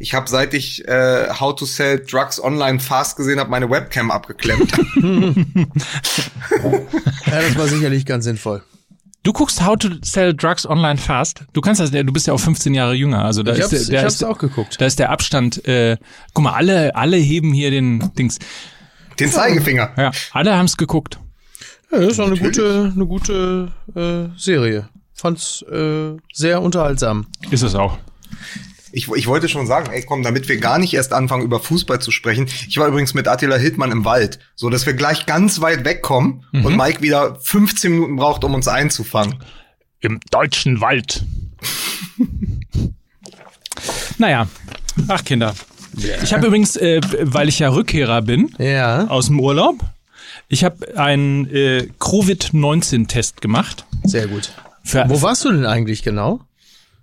Ich habe seit ich äh, How to Sell Drugs Online Fast gesehen habe, meine Webcam abgeklemmt. ja, das war sicherlich ganz sinnvoll. Du guckst How to Sell Drugs Online Fast. Du kannst das, du bist ja auch 15 Jahre jünger. Also da ich ist hab's, der, der ich hab's ist, auch geguckt. Da ist der Abstand. Äh, guck mal, alle, alle heben hier den Dings. Den Zeigefinger. Ja, alle haben's geguckt. Ja, das ist auch eine gute, eine gute äh, Serie. Fand's äh, sehr unterhaltsam. Ist es auch. Ich, ich wollte schon sagen, ey komm, damit wir gar nicht erst anfangen, über Fußball zu sprechen. Ich war übrigens mit Attila Hildmann im Wald, so dass wir gleich ganz weit wegkommen Mhm. und Mike wieder 15 Minuten braucht, um uns einzufangen. Im deutschen Wald. naja, ach Kinder. Ich habe übrigens, äh, weil ich ja Rückkehrer bin Ja. aus dem Urlaub, ich habe einen äh, Covid-19-Test gemacht. Sehr gut. Für, Wo warst du denn eigentlich genau?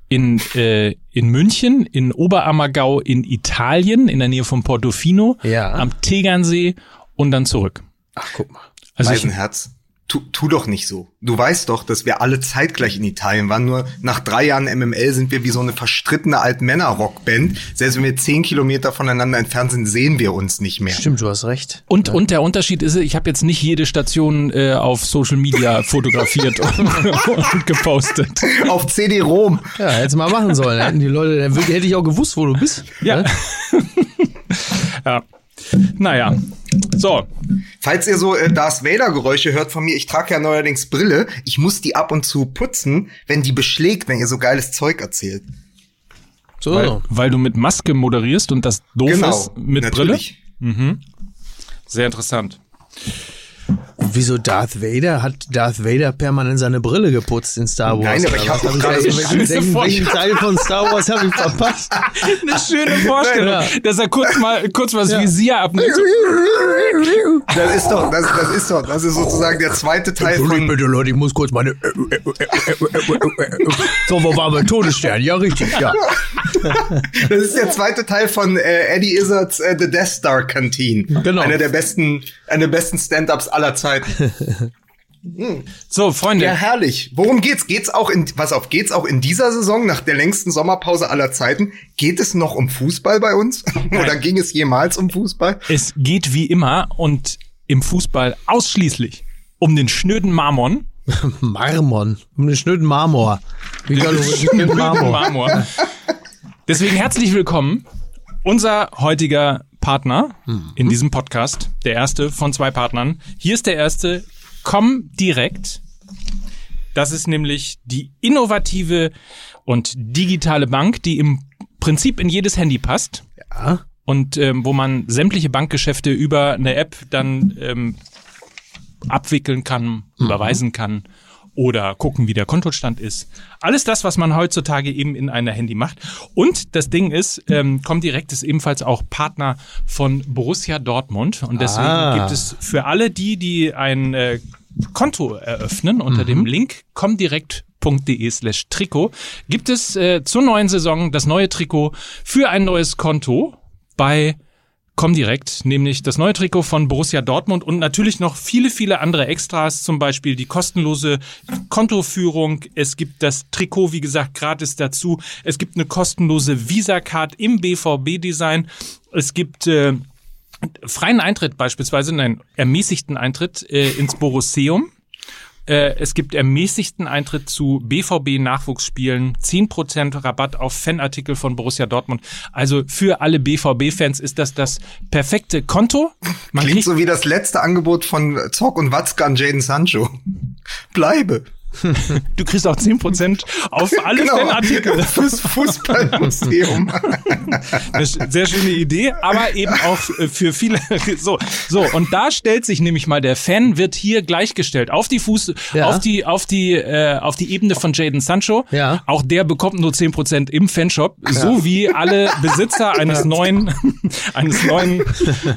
In, äh, in München, in Oberammergau in Italien, in der Nähe von Portofino, Ja. am Tegernsee und dann zurück. Ach, guck mal. Also ich, Eisenherz, tu, tu doch nicht so. Du weißt doch, dass wir alle zeitgleich in Italien waren. Nur nach drei Jahren MML sind wir wie so eine verstrittene Altmänner-Rockband. Selbst wenn wir zehn Kilometer voneinander entfernt sind, sehen wir uns nicht mehr. Stimmt, du hast recht. und, und der Unterschied ist, ich habe jetzt nicht jede Station äh, auf Social Media fotografiert und, und gepostet. Auf CD-ROM. Ja, hättest du mal machen sollen. Hätten die Leute, dann hätte ich auch gewusst, wo du bist. Ja. Ja. Naja. So. Falls ihr so äh, Darth Vader-Geräusche hört von mir, ich trage ja neuerdings Brille. Ich muss die ab und zu putzen, wenn die beschlägt, wenn ihr so geiles Zeug erzählt. So. Weil, weil du mit Maske moderierst und das doof genau. ist mit natürlich. Brille. Sehr interessant. Wieso Darth Vader? Hat Darth Vader permanent seine Brille geputzt in Star Wars? Nein, aber ich was? hab auch ich gerade welchen- so welchen- schöne welchen-. Teil von Star Wars habe ich verpasst? Eine schöne Vorstellung, Ja. dass er kurz mal kurz mal das Ja. Visier abnimmt. Das ist doch, das, das ist doch, das ist sozusagen der zweite Teil von. bitte, Leute, ich muss kurz meine. So, wo waren wir? Todesstern, ja, richtig, ja. Das ist der zweite Teil von äh, Eddie Izzards äh, The Death Star Canteen. Genau. Einer der besten, einer der besten Stand-ups aller Zeiten. So, Freunde, Ja, herrlich. Worum geht's? Geht's auch in, was auf, geht's auch in dieser Saison nach der längsten Sommerpause aller Zeiten? Geht es noch um Fußball bei uns? Oder ging es jemals um Fußball? es geht wie immer und im Fußball ausschließlich um den schnöden Marmon. Marmon. Um den schnöden Marmor. Wie den schnöden Marmor? Marmor. Deswegen herzlich willkommen. Unser heutiger Partner in diesem Podcast, der erste von zwei Partnern. Hier ist der erste, komm direkt. Das ist nämlich die innovative und digitale Bank, die im Prinzip in jedes Handy passt Ja. und ähm, wo man sämtliche Bankgeschäfte über eine App dann ähm, abwickeln kann, überweisen kann oder gucken, wie der Kontostand ist. Alles das, was man heutzutage eben in einer Handy macht. Und das Ding ist, ähm, Comdirect ist ebenfalls auch Partner von Borussia Dortmund und deswegen Ah. gibt es für alle die, die ein äh, Konto eröffnen unter dem Link comdirect.de slash Trikot, gibt es äh, zur neuen Saison das neue Trikot für ein neues Konto bei Comdirect, nämlich das neue Trikot von Borussia Dortmund und natürlich noch viele, viele andere Extras, zum Beispiel die kostenlose Kontoführung. Es gibt das Trikot, wie gesagt, gratis dazu. Es gibt eine kostenlose Visa-Card im BVB-Design. Es gibt äh, freien Eintritt beispielsweise, nein, ermäßigten Eintritt äh, ins Borusseum. Äh, es gibt ermäßigten Eintritt zu BVB-Nachwuchsspielen, 10% Rabatt auf Fanartikel von Borussia Dortmund. Also für alle BVB-Fans ist das das perfekte Konto. Man Klingt so wie das letzte Angebot von Zock und Watzke an Jaden Sancho. Bleibe. Du kriegst auch 10% auf alle Genau. Fanartikel. Fürs Fußballmuseum. Eine sehr schöne Idee, aber eben auch für viele. So, so und da stellt sich nämlich mal der Fan wird hier gleichgestellt auf die Fuß, Ja. auf die, auf die, äh, auf die Ebene von Jaden Sancho. Ja. Auch der bekommt nur 10% im Fanshop, so wie alle Besitzer eines neuen, eines neuen,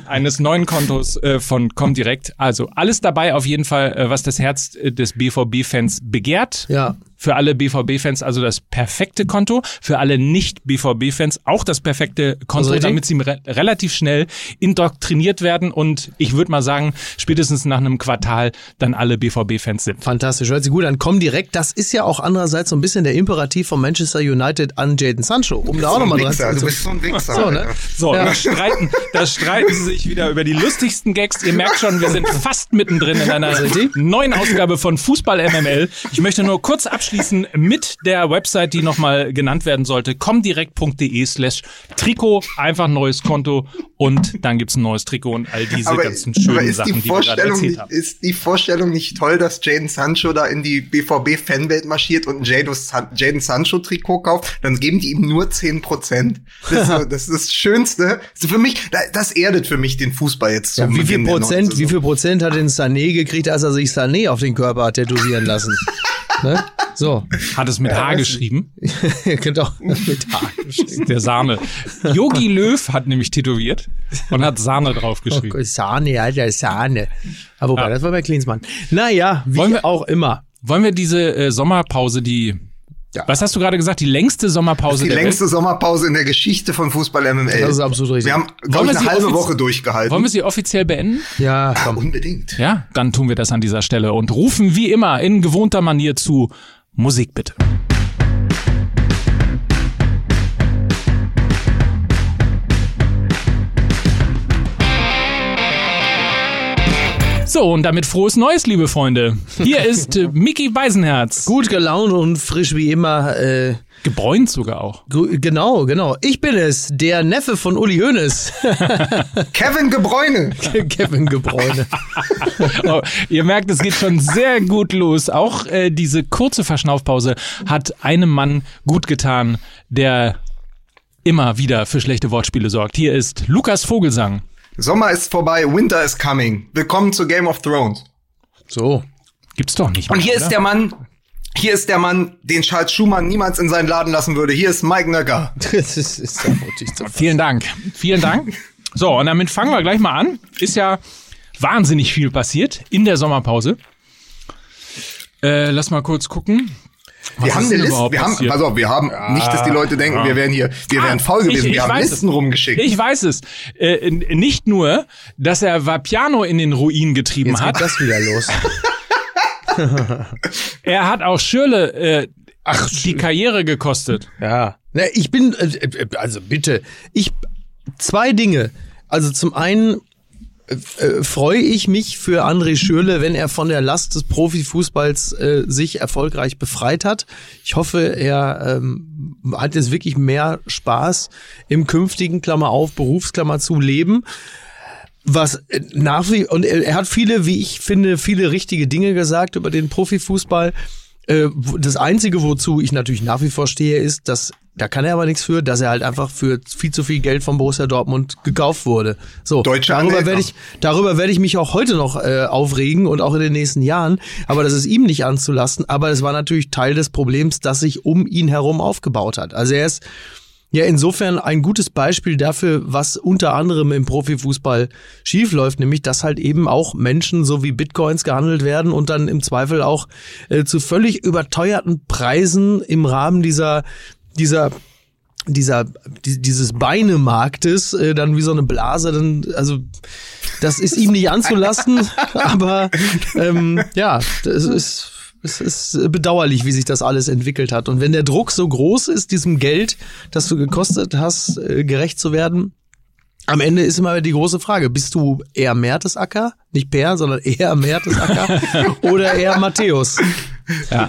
eines neuen Kontos äh, von Comdirect. Also alles dabei auf jeden Fall, äh, was das Herz äh, des BVB-Fans begehrt. Ja. Für alle BVB-Fans also das perfekte Konto, für alle Nicht-BVB-Fans auch das perfekte Konto, richtig? damit sie re relativ schnell indoktriniert werden und ich würde mal sagen, spätestens nach einem Quartal dann alle BVB-Fans sind. Fantastisch, hört sich gut an. Komm direkt, das ist ja auch andererseits so ein bisschen der Imperativ von Manchester United an Jaden Sancho, um da auch So nochmal dran zu Du bist so ein Wichser. So, ne? So, Ja. da, streiten, da streiten sie sich wieder über die lustigsten Gags. Ihr merkt schon, wir sind fast mittendrin in einer neuen Ausgabe von Fußball MML. Ich möchte nur kurz abschließen mit der Website, die nochmal genannt werden sollte. comdirekt.de slash Trikot. Einfach neues Konto und dann gibt's ein neues Trikot und all diese Aber, ganzen schönen aber ist, Sachen, die die wir gerade Vorstellung, erzählt nicht- haben. ist die Vorstellung nicht toll, dass Jaden Sancho da in die BVB-Fanwelt marschiert und ein Jaden Sancho-Trikot kauft? Dann geben die ihm nur 10%. Das ist, so, das, ist das Schönste. Für mich, da- das erdet für mich den Fußball jetzt Ja, wie viel Prozent, wie viel Prozent hat denn Sané gekriegt, als er sich Sané auf den Körper hat tätowieren lassen? ne? So. Hat es mit H geschrieben. genau. Mit H geschrieben. Der Sahne. Yogi Löw hat nämlich tätowiert und hat Sahne Oh draufgeschrieben. Gott, Sahne, Alter, Sahne. Aber wobei, Ja. das war bei Klinsmann. Naja, wie Wollen wir- auch immer. Wollen wir diese äh, Sommerpause, die, Ja. was hast du gerade gesagt, die längste Sommerpause Die der längste Welt? Sommerpause in der Geschichte von Fußball MML. Das ist absolut richtig. Wir haben, Wollen wir ich, eine halbe Woche durchgehalten. Wollen wir sie offiziell beenden? Ja, ja, komm. unbedingt. Ja, dann tun wir das an dieser Stelle und rufen wie immer in gewohnter Manier zu Musik bitte. So, und damit frohes Neues, liebe Freunde. Hier ist äh, Mickey Beisenherz. Gut gelaunt und frisch wie immer. Äh, Gebräunt sogar auch. genau, genau. Ich bin es, der Neffe von Uli Hoeneß. Kevin Gebräune. Kevin Gebräune. Oh, ihr merkt, es geht schon sehr gut los. Auch äh, diese kurze Verschnaufpause hat einem Mann gut getan, der immer wieder für schlechte Wortspiele sorgt. Hier ist Lukas Vogelsang. Sommer ist vorbei, Winter is coming. Willkommen zu Game of Thrones. So. Gibt's doch nicht. Und mehr, hier ist oder? der Mann, hier ist der Mann, den Charles Schumann niemals in seinen Laden lassen würde. Hier ist Mike Nöcker. Das ist, ist ja wirklich so. Vielen Dank. Vielen Dank. So, und damit fangen wir gleich mal an. Ist ja wahnsinnig viel passiert in der Sommerpause. Äh, lass mal kurz gucken. Was Wir haben eine Liste, wir haben, passiert? pass auf, wir haben nicht, dass die Leute denken, wir wären hier, wir wären faul gewesen. Ah, Ich- ich wir haben weiß Listen es. rumgeschickt. Ich weiß es. Äh, nicht nur, dass er Vapiano in den Ruin getrieben Jetzt geht hat, das wieder los. er hat auch Schürle äh, ach, die Karriere gekostet. Ja. Na, ich bin, äh, äh, also bitte, ich, zwei Dinge. Also zum einen äh, äh, freue ich mich für André Schürle, wenn er von der Last des Profifußballs äh, sich erfolgreich befreit hat. Ich hoffe, er ähm, hat jetzt wirklich mehr Spaß im künftigen Klammer auf Berufsklammer zu Leben. Was äh, nach wie und er, er hat viele, wie ich finde, viele richtige Dinge gesagt über den Profifußball. Äh, das einzige, wozu ich natürlich nach wie vor stehe, ist, dass da kann er aber nichts für, dass er halt einfach für viel zu viel Geld von Borussia Dortmund gekauft wurde. So, Deutsche darüber werde ich darüber werde ich mich auch heute noch äh, aufregen und auch in den nächsten Jahren. Aber das ist ihm nicht anzulasten. Aber es war natürlich Teil des Problems, das sich um ihn herum aufgebaut hat. Also er ist ja, insofern ein gutes Beispiel dafür, was unter anderem im Profifußball schiefläuft, nämlich dass halt eben auch Menschen so wie Bitcoins gehandelt werden und dann im Zweifel auch äh, zu völlig überteuerten Preisen im Rahmen dieser dieser dieser die, dieses Beinemarktes äh, dann wie so eine Blase dann also das ist ihm nicht anzulasten aber ähm, ja das ist es ist bedauerlich, wie sich das alles entwickelt hat. Und wenn der Druck so groß ist, diesem Geld, das du gekostet hast, äh, gerecht zu werden, am Ende ist immer die große Frage, bist du eher Mertesacker, nicht Per, sondern eher Mertesacker oder eher Matthäus?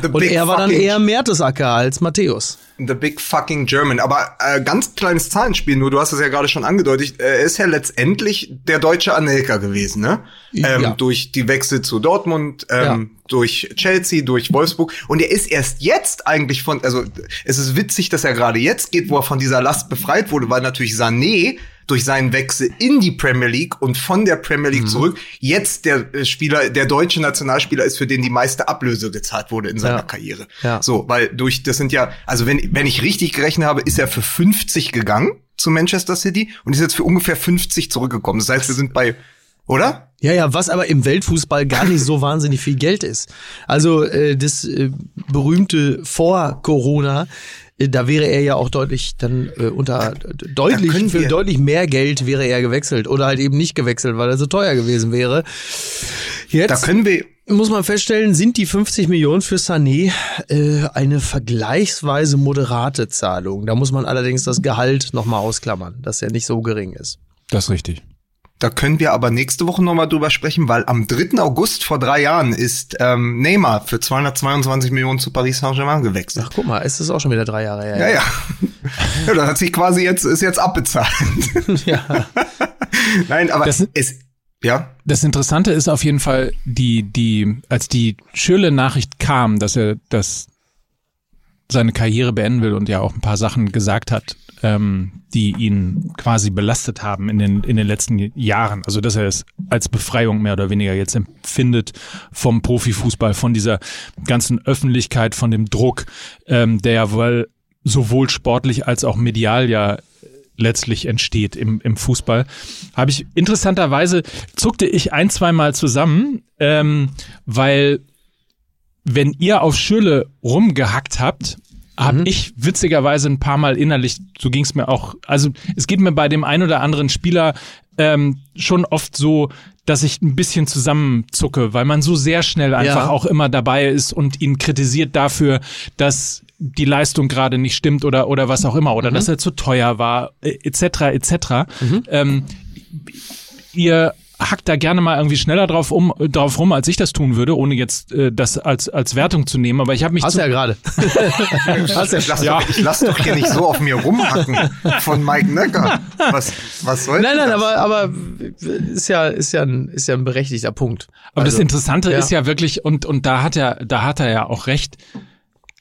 The Und er war dann eher Mertesacker als Matthäus. The Big Fucking German. Aber äh, ganz kleines Zahlenspiel, nur du hast es ja gerade schon angedeutet, äh, er ist ja letztendlich der deutsche Anelka gewesen, ne? Ähm, Ja. Durch die Wechsel zu Dortmund, ähm, durch Chelsea, durch Wolfsburg. Und er ist erst jetzt eigentlich von, also es ist witzig, dass er gerade jetzt geht, wo er von dieser Last befreit wurde, weil natürlich Sané durch seinen Wechsel in die Premier League und von der Premier Mhm. League zurück jetzt der äh, Spieler, der deutsche Nationalspieler ist, für den die meiste Ablöse gezahlt wurde in seiner Ja. Karriere. Ja. So, weil durch, das sind ja, also wenn, wenn ich richtig gerechnet habe, ist er für 50 gegangen zu Manchester City und ist jetzt für ungefähr 50 zurückgekommen. Das heißt, wir sind bei Oder? Ja, ja, was aber im Weltfußball gar nicht so wahnsinnig viel Geld ist. Also äh, das äh, berühmte vor Corona, äh, da wäre er ja auch deutlich dann äh, unter deutlich für deutlich mehr Geld wäre er gewechselt oder halt eben nicht gewechselt, weil er so teuer gewesen wäre. Jetzt da können wir muss man feststellen, sind die 50 Millionen für Sané äh, eine vergleichsweise moderate Zahlung. Da muss man allerdings das Gehalt nochmal ausklammern, dass er nicht so gering ist. Das ist richtig. Da können wir aber nächste Woche nochmal drüber sprechen, weil am 3. August vor drei Jahren ist ähm, Neymar für 222 Millionen zu Paris Saint-Germain gewechselt. Ach, guck mal, ist das auch schon wieder drei Jahre her. Ja, ja. ja das hat sich quasi jetzt, ist jetzt abbezahlt. ja. Nein, aber das, es, ja. Das Interessante ist auf jeden Fall, die, die, als die Schürle-Nachricht kam, dass er das seine Karriere beenden will und ja auch ein paar Sachen gesagt hat, ähm, die ihn quasi belastet haben in den, in den letzten Jahren. Also dass er es als Befreiung mehr oder weniger jetzt empfindet vom Profifußball, von dieser ganzen Öffentlichkeit, von dem Druck, ähm, der ja wohl sowohl sportlich als auch medial ja letztlich entsteht im, im Fußball, habe ich interessanterweise zuckte ich ein, zweimal zusammen, ähm, weil wenn ihr auf Schürle rumgehackt habt, habe mhm. ich witzigerweise ein paar Mal innerlich, so ging es mir auch, also es geht mir bei dem ein oder anderen Spieler ähm, schon oft so, dass ich ein bisschen zusammenzucke, weil man so sehr schnell einfach ja. auch immer dabei ist und ihn kritisiert dafür, dass die Leistung gerade nicht stimmt oder oder was auch immer oder mhm. dass er zu teuer war etc. etc. Mhm. Ähm, ihr hackt da gerne mal irgendwie schneller drauf um drauf rum, als ich das tun würde, ohne jetzt äh, das als als Wertung zu nehmen. Aber ich habe mich hast ja gerade. Hast. Ich lass, ja. Doch, ich lass doch hier nicht so auf mir rumhacken von Mike Necker. Was was soll Nein, nein, das? aber aber ist ja ist ja ein ist ja ein berechtigter Punkt. Aber also, das Interessante ja. ist ja wirklich und und da hat er da hat er ja auch recht.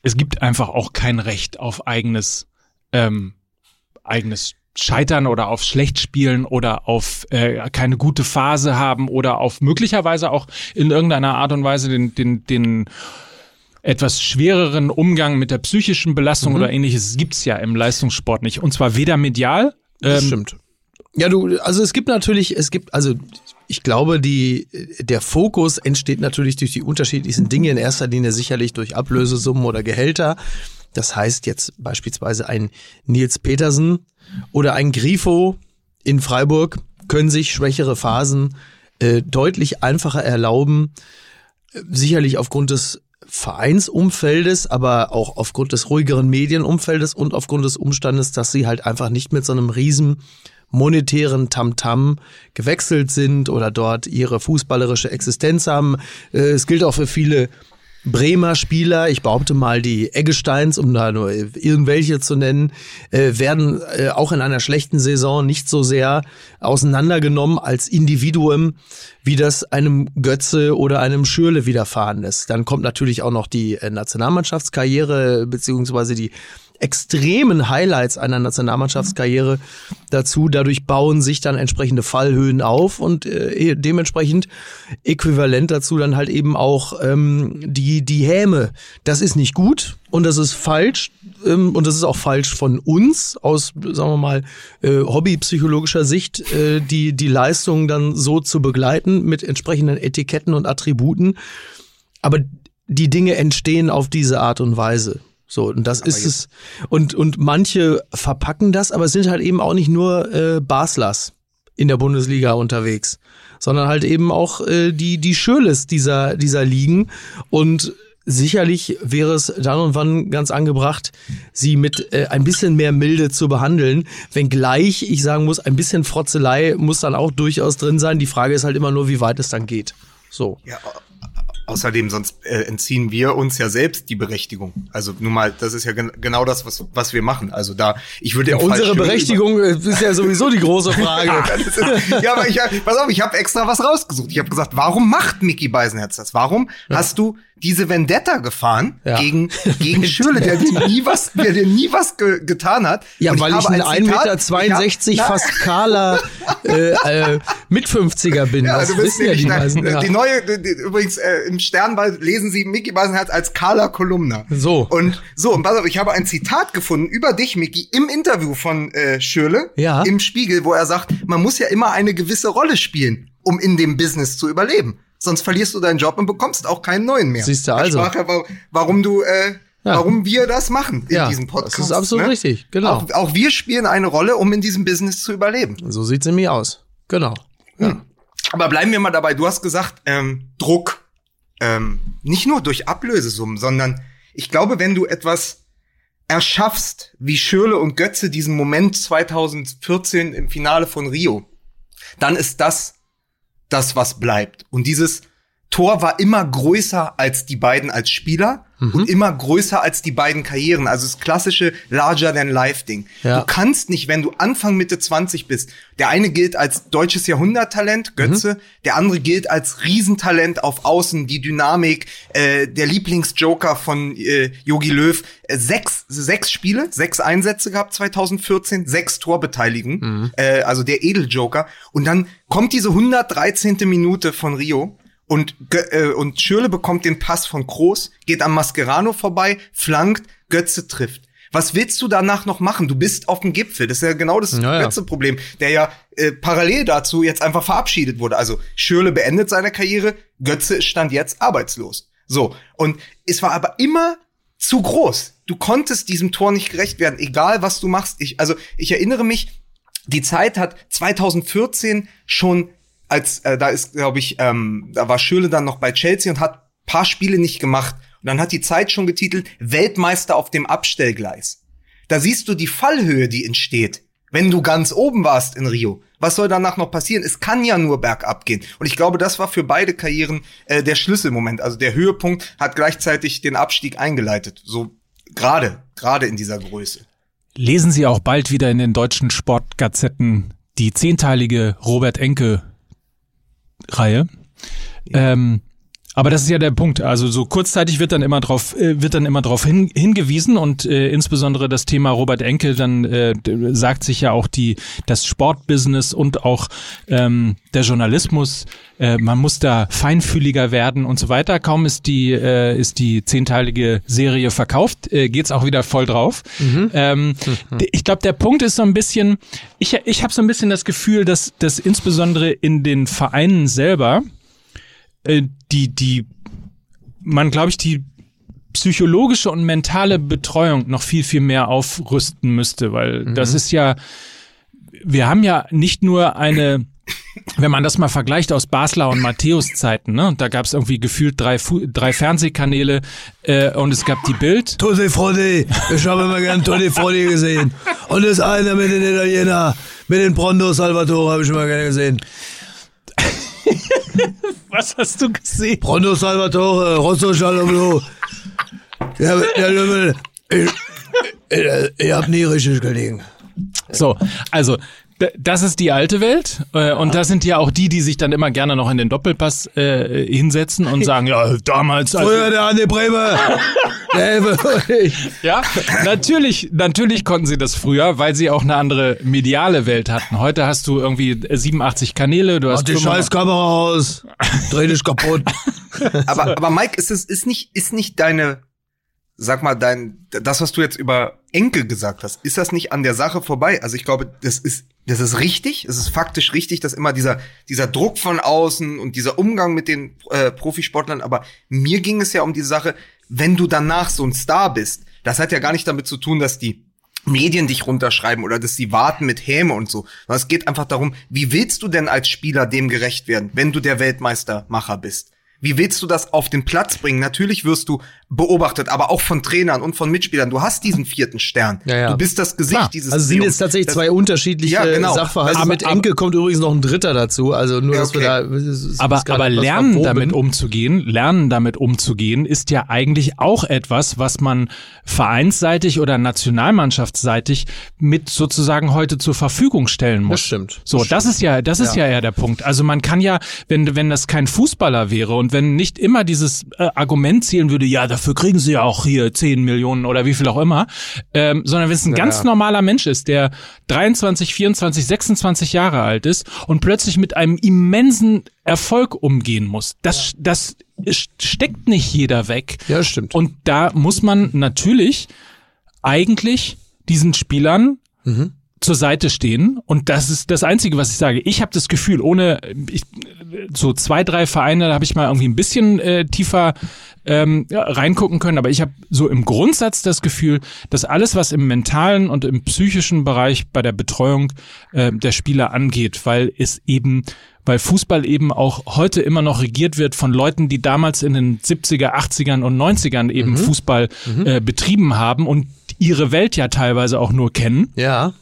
Es gibt einfach auch kein Recht auf eigenes ähm, eigenes Scheitern oder auf schlecht spielen oder auf äh, keine gute Phase haben oder auf möglicherweise auch in irgendeiner Art und Weise den, den, den etwas schwereren Umgang mit der psychischen Belastung mhm. oder ähnliches gibt's ja im Leistungssport nicht. Und zwar weder medial. Ähm, das stimmt. Ja, du, also es gibt natürlich, es gibt, also ich glaube, die, der Fokus entsteht natürlich durch die unterschiedlichsten Dinge, in erster Linie sicherlich durch Ablösesummen oder Gehälter. Das heißt jetzt beispielsweise ein Nils Petersen oder ein Grifo in Freiburg können sich schwächere Phasen äh, deutlich einfacher erlauben. Sicherlich aufgrund des Vereinsumfeldes, aber auch aufgrund des ruhigeren Medienumfeldes und aufgrund des Umstandes, dass sie halt einfach nicht mit so einem riesen monetären Tamtam -Tam gewechselt sind oder dort ihre fußballerische Existenz haben. Äh, es gilt auch für viele Bremer Spieler, ich behaupte mal die Eggesteins, um da nur irgendwelche zu nennen, äh, werden äh, auch in einer schlechten Saison nicht so sehr auseinandergenommen als Individuum, wie das einem Götze oder einem Schürle widerfahren ist. Dann kommt natürlich auch noch die äh, Nationalmannschaftskarriere beziehungsweise die extremen Highlights einer Nationalmannschaftskarriere dazu. Dadurch bauen sich dann entsprechende Fallhöhen auf und äh, dementsprechend äquivalent dazu dann halt eben auch ähm, die, die Häme. Das ist nicht gut und das ist falsch ähm, und das ist auch falsch von uns aus, sagen wir mal, äh, hobbypsychologischer Sicht, äh, die, die Leistung dann so zu begleiten mit entsprechenden Etiketten und Attributen. Aber die Dinge entstehen auf diese Art und Weise. So, und das aber ist es. Und, und manche verpacken das, aber es sind halt eben auch nicht nur äh, Baslers in der Bundesliga unterwegs, sondern halt eben auch äh, die, die Schürles dieser, dieser Ligen. Und sicherlich wäre es dann und wann ganz angebracht, sie mit äh, ein bisschen mehr Milde zu behandeln. Wenngleich, ich sagen muss, ein bisschen Frotzelei muss dann auch durchaus drin sein. Die Frage ist halt immer nur, wie weit es dann geht. So. Ja, Außerdem, sonst äh, entziehen wir uns ja selbst die Berechtigung. Also nun mal, das ist ja gen genau das, was, was wir machen. Also da, ich würde ja, unsere Berechtigung ist ja sowieso die große Frage. ja, aber ich, pass auf, ich habe extra was rausgesucht. Ich habe gesagt, warum macht Mickey Beisenherz das? Warum ja. hast du diese Vendetta gefahren ja. gegen, gegen Schürle, der dir nie was, der dir nie was ge getan hat. Ja, weil ich ein 1,62 Meter 62 fast kahler äh, äh, mit 50er bin. Ja, das wissen ja die meisten. Ja. Die neue, die, die, übrigens äh, im Sternball lesen sie Mickey Beisenherz als Carla Kolumna. So. Und so, und pass auf, ich habe ein Zitat gefunden über dich, Mickey, im Interview von äh, Schürle ja. im Spiegel, wo er sagt, man muss ja immer eine gewisse Rolle spielen um in dem Business zu überleben. Sonst verlierst du deinen Job und bekommst auch keinen neuen mehr. Siehst du also. Ich sprach ja, warum du, äh, Ja. warum wir das machen in Ja, diesem Podcast. das ist absolut ne? richtig, genau. Auch, auch wir spielen eine Rolle, um in diesem Business zu überleben. So sieht's nämlich aus. Genau. Aber bleiben wir mal dabei. Du hast gesagt, ähm, Druck. Ähm, nicht nur durch Ablösesummen, sondern ich glaube, wenn du etwas erschaffst, wie Schürle und Götze diesen Moment 2014 im Finale von Rio, dann ist das das, was bleibt. Und dieses Tor war immer größer als die beiden als Spieler und immer größer als die beiden Karrieren. Also das klassische larger than life Ding. Ja. Du kannst nicht, wenn du Anfang Mitte 20 bist, der eine gilt als deutsches Jahrhunderttalent, Götze, der andere gilt als Riesentalent auf Außen, die Dynamik, äh, der Lieblingsjoker von äh, Yogi Löw. Äh, sechs, sechs Spiele, sechs Einsätze gehabt 2014, sechs Torbeteiligungen, äh, also der Edeljoker. Und dann kommt diese 113. Minute von Rio und, äh, und Schürle bekommt den Pass von Kroos, geht am Mascherano vorbei, flankt, Götze trifft. Was willst du danach noch machen? Du bist auf dem Gipfel. Das ist ja genau das Ja, ja. Götze-Problem, der ja äh, parallel dazu jetzt einfach verabschiedet wurde. Also Schürle beendet seine Karriere, Götze stand jetzt arbeitslos. So. Und es war aber immer zu groß. Du konntest diesem Tor nicht gerecht werden, egal was du machst. Ich, also ich erinnere mich, die Zeit hat 2014 schon als äh, da ist glaube ich ähm, da war Schürle dann noch bei Chelsea und hat paar Spiele nicht gemacht und dann hat die Zeit schon getitelt Weltmeister auf dem Abstellgleis. Da siehst du die Fallhöhe, die entsteht, wenn du ganz oben warst in Rio. Was soll danach noch passieren? Es kann ja nur bergab gehen. Und ich glaube, das war für beide Karrieren äh, der Schlüsselmoment. Also der Höhepunkt hat gleichzeitig den Abstieg eingeleitet. So gerade, gerade in dieser Größe. Lesen Sie auch bald wieder in den deutschen Sportgazetten die zehnteilige Robert Enke Reihe. Ähm, aber das ist ja der Punkt. Also so kurzzeitig wird dann immer drauf, äh, wird dann immer drauf hin, hingewiesen und äh, insbesondere das Thema Robert Enke, dann äh, sagt sich ja auch die das Sportbusiness und auch ähm, der Journalismus, äh, man muss da feinfühliger werden und so weiter. Kaum ist die äh, ist die zehnteilige Serie verkauft, äh, geht's auch wieder voll drauf. Ähm, d- Ich glaube, der Punkt ist so ein bisschen, ich ich habe so ein bisschen das Gefühl, dass dass insbesondere in den Vereinen selber äh, die, die, man glaube ich, die psychologische und mentale Betreuung noch viel, viel mehr aufrüsten müsste, weil das ist ja, wir haben ja nicht nur eine, wenn man das mal vergleicht aus Basler und Matthäus Zeiten, ne, und da gab es irgendwie gefühlt drei, Fu drei Fernsehkanäle äh, und es gab die Bild. Tutti Frotti. Ich habe immer gern Tutti Frotti gesehen. Und das eine mit den Italiener, mit den Pronto Salvatore habe ich immer gerne gesehen. Was hast du gesehen? Pronto Salvatore, Rosso Schaloblo. Ja, ja, ich, ich, ich hab nie richtig gelegen. So, also das ist die alte Welt äh, und das sind ja auch die, die sich dann immer gerne noch in den Doppelpass äh, hinsetzen und sagen, ja, damals als Früher der Andi Bremer. Ja, natürlich, natürlich konnten sie das früher, weil sie auch eine andere mediale Welt hatten. Heute hast du irgendwie 87 Kanäle, du hast Mach die 85 scheiß Kamera aus. Dreh dich kaputt. Aber, aber Mike, ist es ist nicht ist nicht deine sag mal dein das was du jetzt über Enkel gesagt hast, ist das nicht an der Sache vorbei? Also ich glaube, das ist das ist richtig, es ist faktisch richtig, dass immer dieser dieser Druck von außen und dieser Umgang mit den äh, Profisportlern, aber mir ging es ja um die Sache, wenn du danach so ein Star bist, das hat ja gar nicht damit zu tun, dass die Medien dich runterschreiben oder dass sie warten mit Häme und so. Sondern es geht einfach darum, wie willst du denn als Spieler dem gerecht werden, wenn du der Weltmeistermacher bist? Wie willst du das auf den Platz bringen? Natürlich wirst du beobachtet, aber auch von Trainern und von Mitspielern. Du hast diesen vierten Stern. Ja, ja. Du bist das Gesicht Klar. dieses Also sind Triumph. jetzt tatsächlich Das- zwei unterschiedliche Ja, genau. Sachverhalte. Also mit aber- Enke kommt übrigens noch ein dritter dazu. Also nur, dass wir okay. da. es ist- Aber, aber lernen damit umzugehen, lernen damit umzugehen, ist ja eigentlich auch etwas, was man vereinsseitig oder nationalmannschaftsseitig mit sozusagen heute zur Verfügung stellen muss. Das stimmt. So, das ist ja, das ist ja. eher der Punkt. Also man kann ja, wenn, wenn das kein Fußballer wäre und wenn nicht immer dieses äh, Argument zählen würde, ja, dafür kriegen sie ja auch hier 10 Millionen oder wie viel auch immer, ähm, sondern wenn es ein ganz ja. normaler Mensch ist, der 23, 24, 26 Jahre alt ist und plötzlich mit einem immensen Erfolg umgehen muss. Das, das steckt nicht jeder weg. Ja, stimmt. Und da muss man natürlich eigentlich diesen Spielern zur Seite stehen und das ist das Einzige, was ich sage. Ich habe das Gefühl, ohne ich, so zwei, drei Vereine, da habe ich mal irgendwie ein bisschen äh, tiefer ähm, ja, reingucken können, aber ich habe so im Grundsatz das Gefühl, dass alles, was im mentalen und im psychischen Bereich bei der Betreuung äh, der Spieler angeht, weil es eben weil Fußball eben auch heute immer noch regiert wird von Leuten, die damals in den 70er, 80ern und 90ern eben mhm. Fußball mhm. Äh, betrieben haben und ihre Welt ja teilweise auch nur kennen. Ja.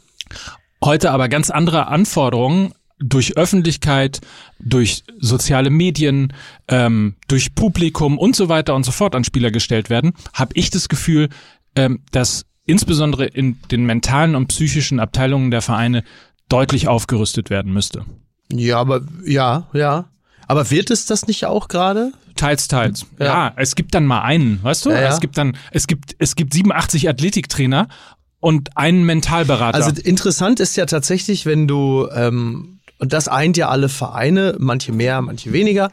Heute aber ganz andere Anforderungen durch Öffentlichkeit, durch soziale Medien, ähm, durch Publikum und so weiter und so fort an Spieler gestellt werden, habe ich das Gefühl, ähm, dass insbesondere in den mentalen und psychischen Abteilungen der Vereine deutlich aufgerüstet werden müsste. Ja, aber ja, ja. Aber wird es das nicht auch gerade? Teils, teils. Ja. ja. es gibt dann mal einen, weißt du? Ja, ja. Es gibt dann, es gibt, es gibt 87 Athletiktrainer und einen Mentalberater. Also interessant ist ja tatsächlich, wenn du, ähm, und das eint ja alle Vereine, manche mehr, manche weniger,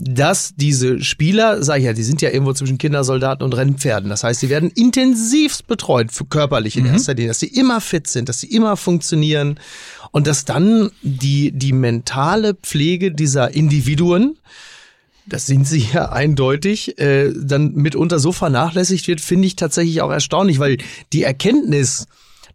dass diese Spieler, sag ich ja, die sind ja irgendwo zwischen Kindersoldaten und Rennpferden. Das heißt, sie werden intensivst betreut, für körperlich in mhm. erster Linie, dass sie immer fit sind, dass sie immer funktionieren und dass dann die, die mentale Pflege dieser Individuen das sind sie ja eindeutig, äh, dann mitunter so vernachlässigt wird, finde ich tatsächlich auch erstaunlich, weil die Erkenntnis,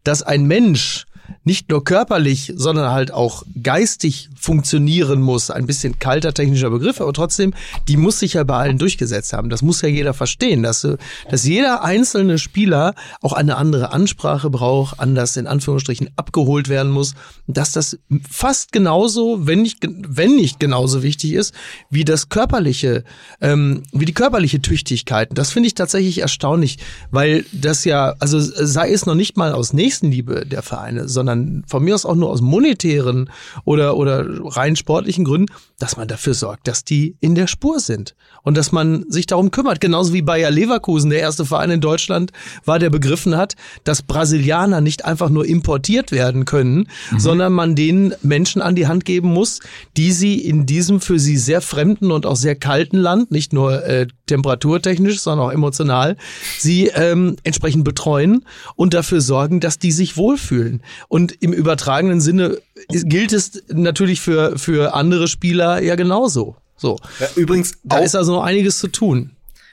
dass ein Mensch nicht nur körperlich, sondern halt auch geistig funktionieren muss. Ein bisschen kalter technischer Begriff, aber trotzdem, die muss sich ja bei allen durchgesetzt haben. Das muss ja jeder verstehen, dass, dass jeder einzelne Spieler auch eine andere Ansprache braucht, anders in Anführungsstrichen abgeholt werden muss, dass das fast genauso, wenn nicht, wenn nicht genauso wichtig ist, wie das körperliche, ähm, wie die körperliche Tüchtigkeit. Das finde ich tatsächlich erstaunlich, weil das ja, also sei es noch nicht mal aus Nächstenliebe der Vereine, sondern von mir aus auch nur aus monetären oder, oder rein sportlichen Gründen, dass man dafür sorgt, dass die in der Spur sind und dass man sich darum kümmert. Genauso wie Bayer Leverkusen, der erste Verein in Deutschland war, der begriffen hat, dass Brasilianer nicht einfach nur importiert werden können, mhm. sondern man denen Menschen an die Hand geben muss, die sie in diesem für sie sehr fremden und auch sehr kalten Land, nicht nur äh, temperaturtechnisch, sondern auch emotional, sie ähm, entsprechend betreuen und dafür sorgen, dass die sich wohlfühlen. Und im übertragenen Sinne gilt es natürlich für, für andere Spieler ja genauso. So. Ja, übrigens, da auch, ist also noch einiges zu tun.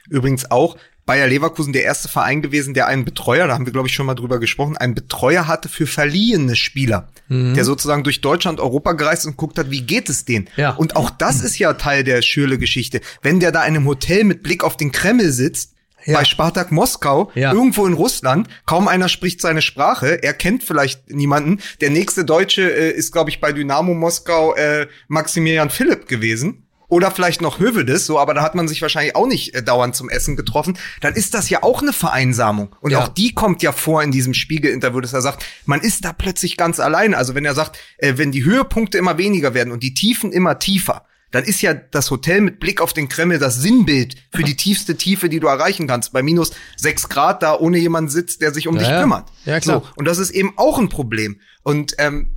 Übrigens auch Bayer Leverkusen der erste Verein gewesen, der einen Betreuer, da haben wir glaube ich schon mal drüber gesprochen, einen Betreuer hatte für verliehene Spieler, mhm. der sozusagen durch Deutschland, Europa gereist und guckt hat, wie geht es denen. Ja. Und auch das ist ja Teil der Schürle-Geschichte. Wenn der da in einem Hotel mit Blick auf den Kreml sitzt, ja. bei Spartak Moskau, ja. irgendwo in Russland. Kaum einer spricht seine Sprache. Er kennt vielleicht niemanden. Der nächste Deutsche äh, ist, glaube ich, bei Dynamo Moskau äh, Maximilian Philipp gewesen. Oder vielleicht noch Hövedes, so, aber da hat man sich wahrscheinlich auch nicht äh, dauernd zum Essen getroffen. Dann ist das ja auch eine Vereinsamung. Und ja. auch die kommt ja vor in diesem Spiegel-Interview, dass er sagt, man ist da plötzlich ganz allein. Also wenn er sagt, äh, wenn die Höhepunkte immer weniger werden und die Tiefen immer tiefer, dann ist ja das Hotel mit Blick auf den Kreml das Sinnbild für die tiefste Tiefe, die du erreichen kannst. Bei minus sechs Grad da ohne jemanden sitzt, der sich um ja, dich kümmert. Ja, klar. So, und das ist eben auch ein Problem. Und ähm,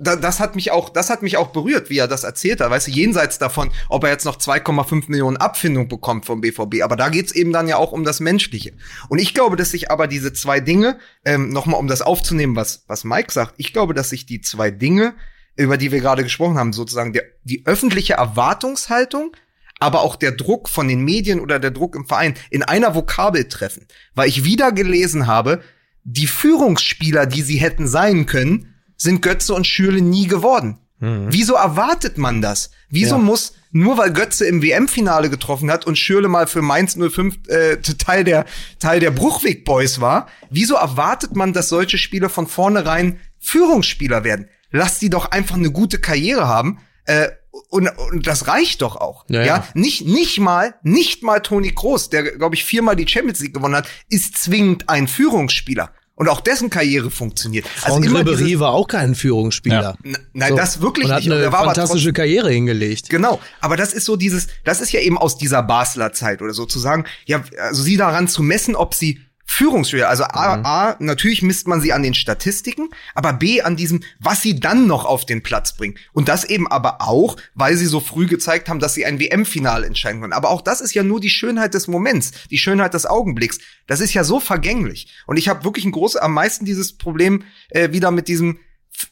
das hat mich auch, das hat mich auch berührt, wie er das erzählt hat. Weißt du, jenseits davon, ob er jetzt noch 2,5 Millionen Abfindung bekommt vom BVB. Aber da geht's eben dann ja auch um das Menschliche. Und ich glaube, dass sich aber diese zwei Dinge, ähm, nochmal um das aufzunehmen, was, was Mike sagt, ich glaube, dass sich die zwei Dinge über die wir gerade gesprochen haben, sozusagen der, die öffentliche Erwartungshaltung, aber auch der Druck von den Medien oder der Druck im Verein in einer Vokabel treffen. Weil ich wieder gelesen habe, die Führungsspieler, die sie hätten sein können, sind Götze und Schürle nie geworden. Mhm. Wieso erwartet man das? Wieso ja. muss, nur weil Götze im WM-Finale getroffen hat und Schürle mal für Mainz 05 äh, Teil der, Teil der Bruchweg Boys war, wieso erwartet man, dass solche Spieler von vornherein Führungsspieler werden? lass die doch einfach eine gute Karriere haben. Äh, und, und das reicht doch auch. Ja, ja. ja, nicht nicht mal nicht mal Toni Kroos, der glaube ich viermal die Champions League gewonnen hat, ist zwingend ein Führungsspieler und auch dessen Karriere funktioniert. Franck also Ribéry war auch kein Führungsspieler. Ja. Nein, so. das wirklich und hat nicht. Eine und fantastische Karriere hingelegt. Genau, aber das ist so dieses, das ist ja eben aus dieser Basler Zeit oder sozusagen, ja, also sie daran zu messen, ob sie Führungsspieler. Also A, Mhm. A, natürlich misst man sie an den Statistiken, aber B, an diesem, was sie dann noch auf den Platz bringen. Und das eben aber auch, weil sie so früh gezeigt haben, dass sie ein WM-Finale entscheiden können. Aber auch das ist ja nur die Schönheit des Moments, die Schönheit des Augenblicks. Das ist ja so vergänglich. Und ich habe wirklich ein großes, am meisten dieses Problem äh, wieder mit diesem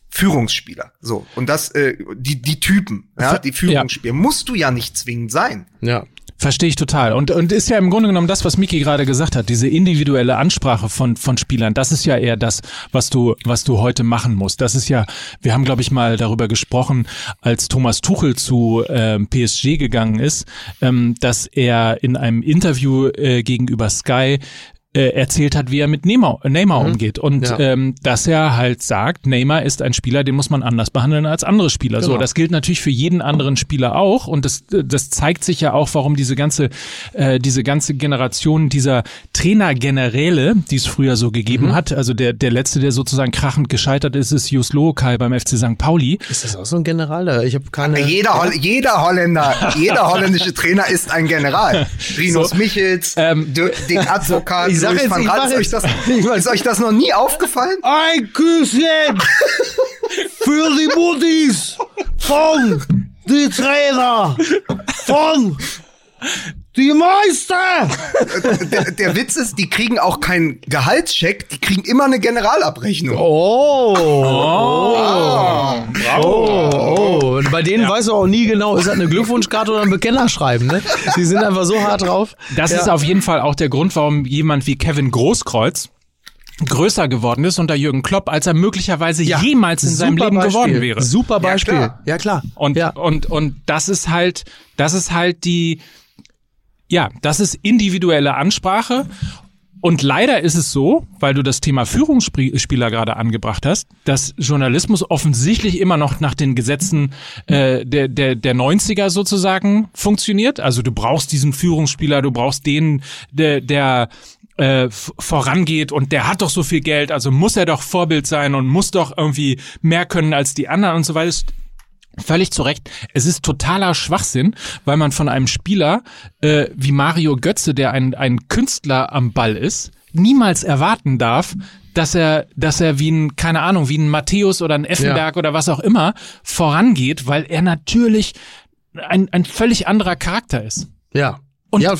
Führungsspieler. So. Und das, äh, die, die Typen, ja, die Führungsspieler. Musst du ja nicht zwingend sein. Ja. Verstehe ich total. Und, und ist ja im Grunde genommen das, was Miki gerade gesagt hat, diese individuelle Ansprache von, von Spielern, das ist ja eher das, was du, was du heute machen musst. Das ist ja, wir haben, glaube ich, mal darüber gesprochen, als Thomas Tuchel zu ähm, PSG gegangen ist, ähm, dass er in einem Interview äh, gegenüber Sky äh, erzählt hat, wie er mit Neymar, Neymar umgeht. Und Ja. ähm, dass er halt sagt, Neymar ist ein Spieler, den muss man anders behandeln als andere Spieler. So, Genau. das gilt natürlich für jeden anderen Spieler auch. Und das, das zeigt sich ja auch, warum diese ganze, äh, diese ganze Generation dieser Trainer-Generäle, die es früher so gegeben hat, also der, der letzte, der sozusagen krachend gescheitert ist, ist Jus Lokai beim FC St. Pauli. Ist das auch so ein General? Ich habe keine. Jeder, Holl jeder Holländer, jeder holländische Trainer ist ein General. Rinus So, Michels, ähm, den Advokat, sag jetzt- ich mach Ist das, ist euch das noch nie aufgefallen? Ein Küsschen für die Muttis von die Trainer von die Meister. Der, der Witz ist, die kriegen auch keinen Gehaltscheck, die kriegen immer eine Generalabrechnung. Oh. Oh. Oh. oh. Und bei denen weißt du auch nie genau, ist das eine Glückwunschkarte oder ein Bekennerschreiben, ne? Die sind einfach so hart drauf. Das Ja. ist auf jeden Fall auch der Grund, warum jemand wie Kevin Großkreuz größer geworden ist unter Jürgen Klopp, als er möglicherweise Ja. jemals in seinem Super Leben Beispiel. geworden wäre. Super Beispiel. klar. Ja, klar. Und, ja. und, und das ist halt, das ist halt die, ja, das ist individuelle Ansprache. Und leider ist es so, weil du das Thema Führungsspieler gerade angebracht hast, dass Journalismus offensichtlich immer noch nach den Gesetzen äh, der, der, der 90er sozusagen funktioniert. Also du brauchst diesen Führungsspieler, du brauchst den, der, der äh, vorangeht und der hat doch so viel Geld, also muss er doch Vorbild sein und muss doch irgendwie mehr können als die anderen und so weiter. Völlig zu Recht. Es ist totaler Schwachsinn, weil man von einem Spieler äh, wie Mario Götze, der ein, ein Künstler am Ball ist, niemals erwarten darf, dass er, dass er wie ein, keine Ahnung, wie ein Matthäus oder ein Effenberg oder was auch immer vorangeht, weil er natürlich ein, ein völlig anderer Charakter ist. Ja. Und, ja,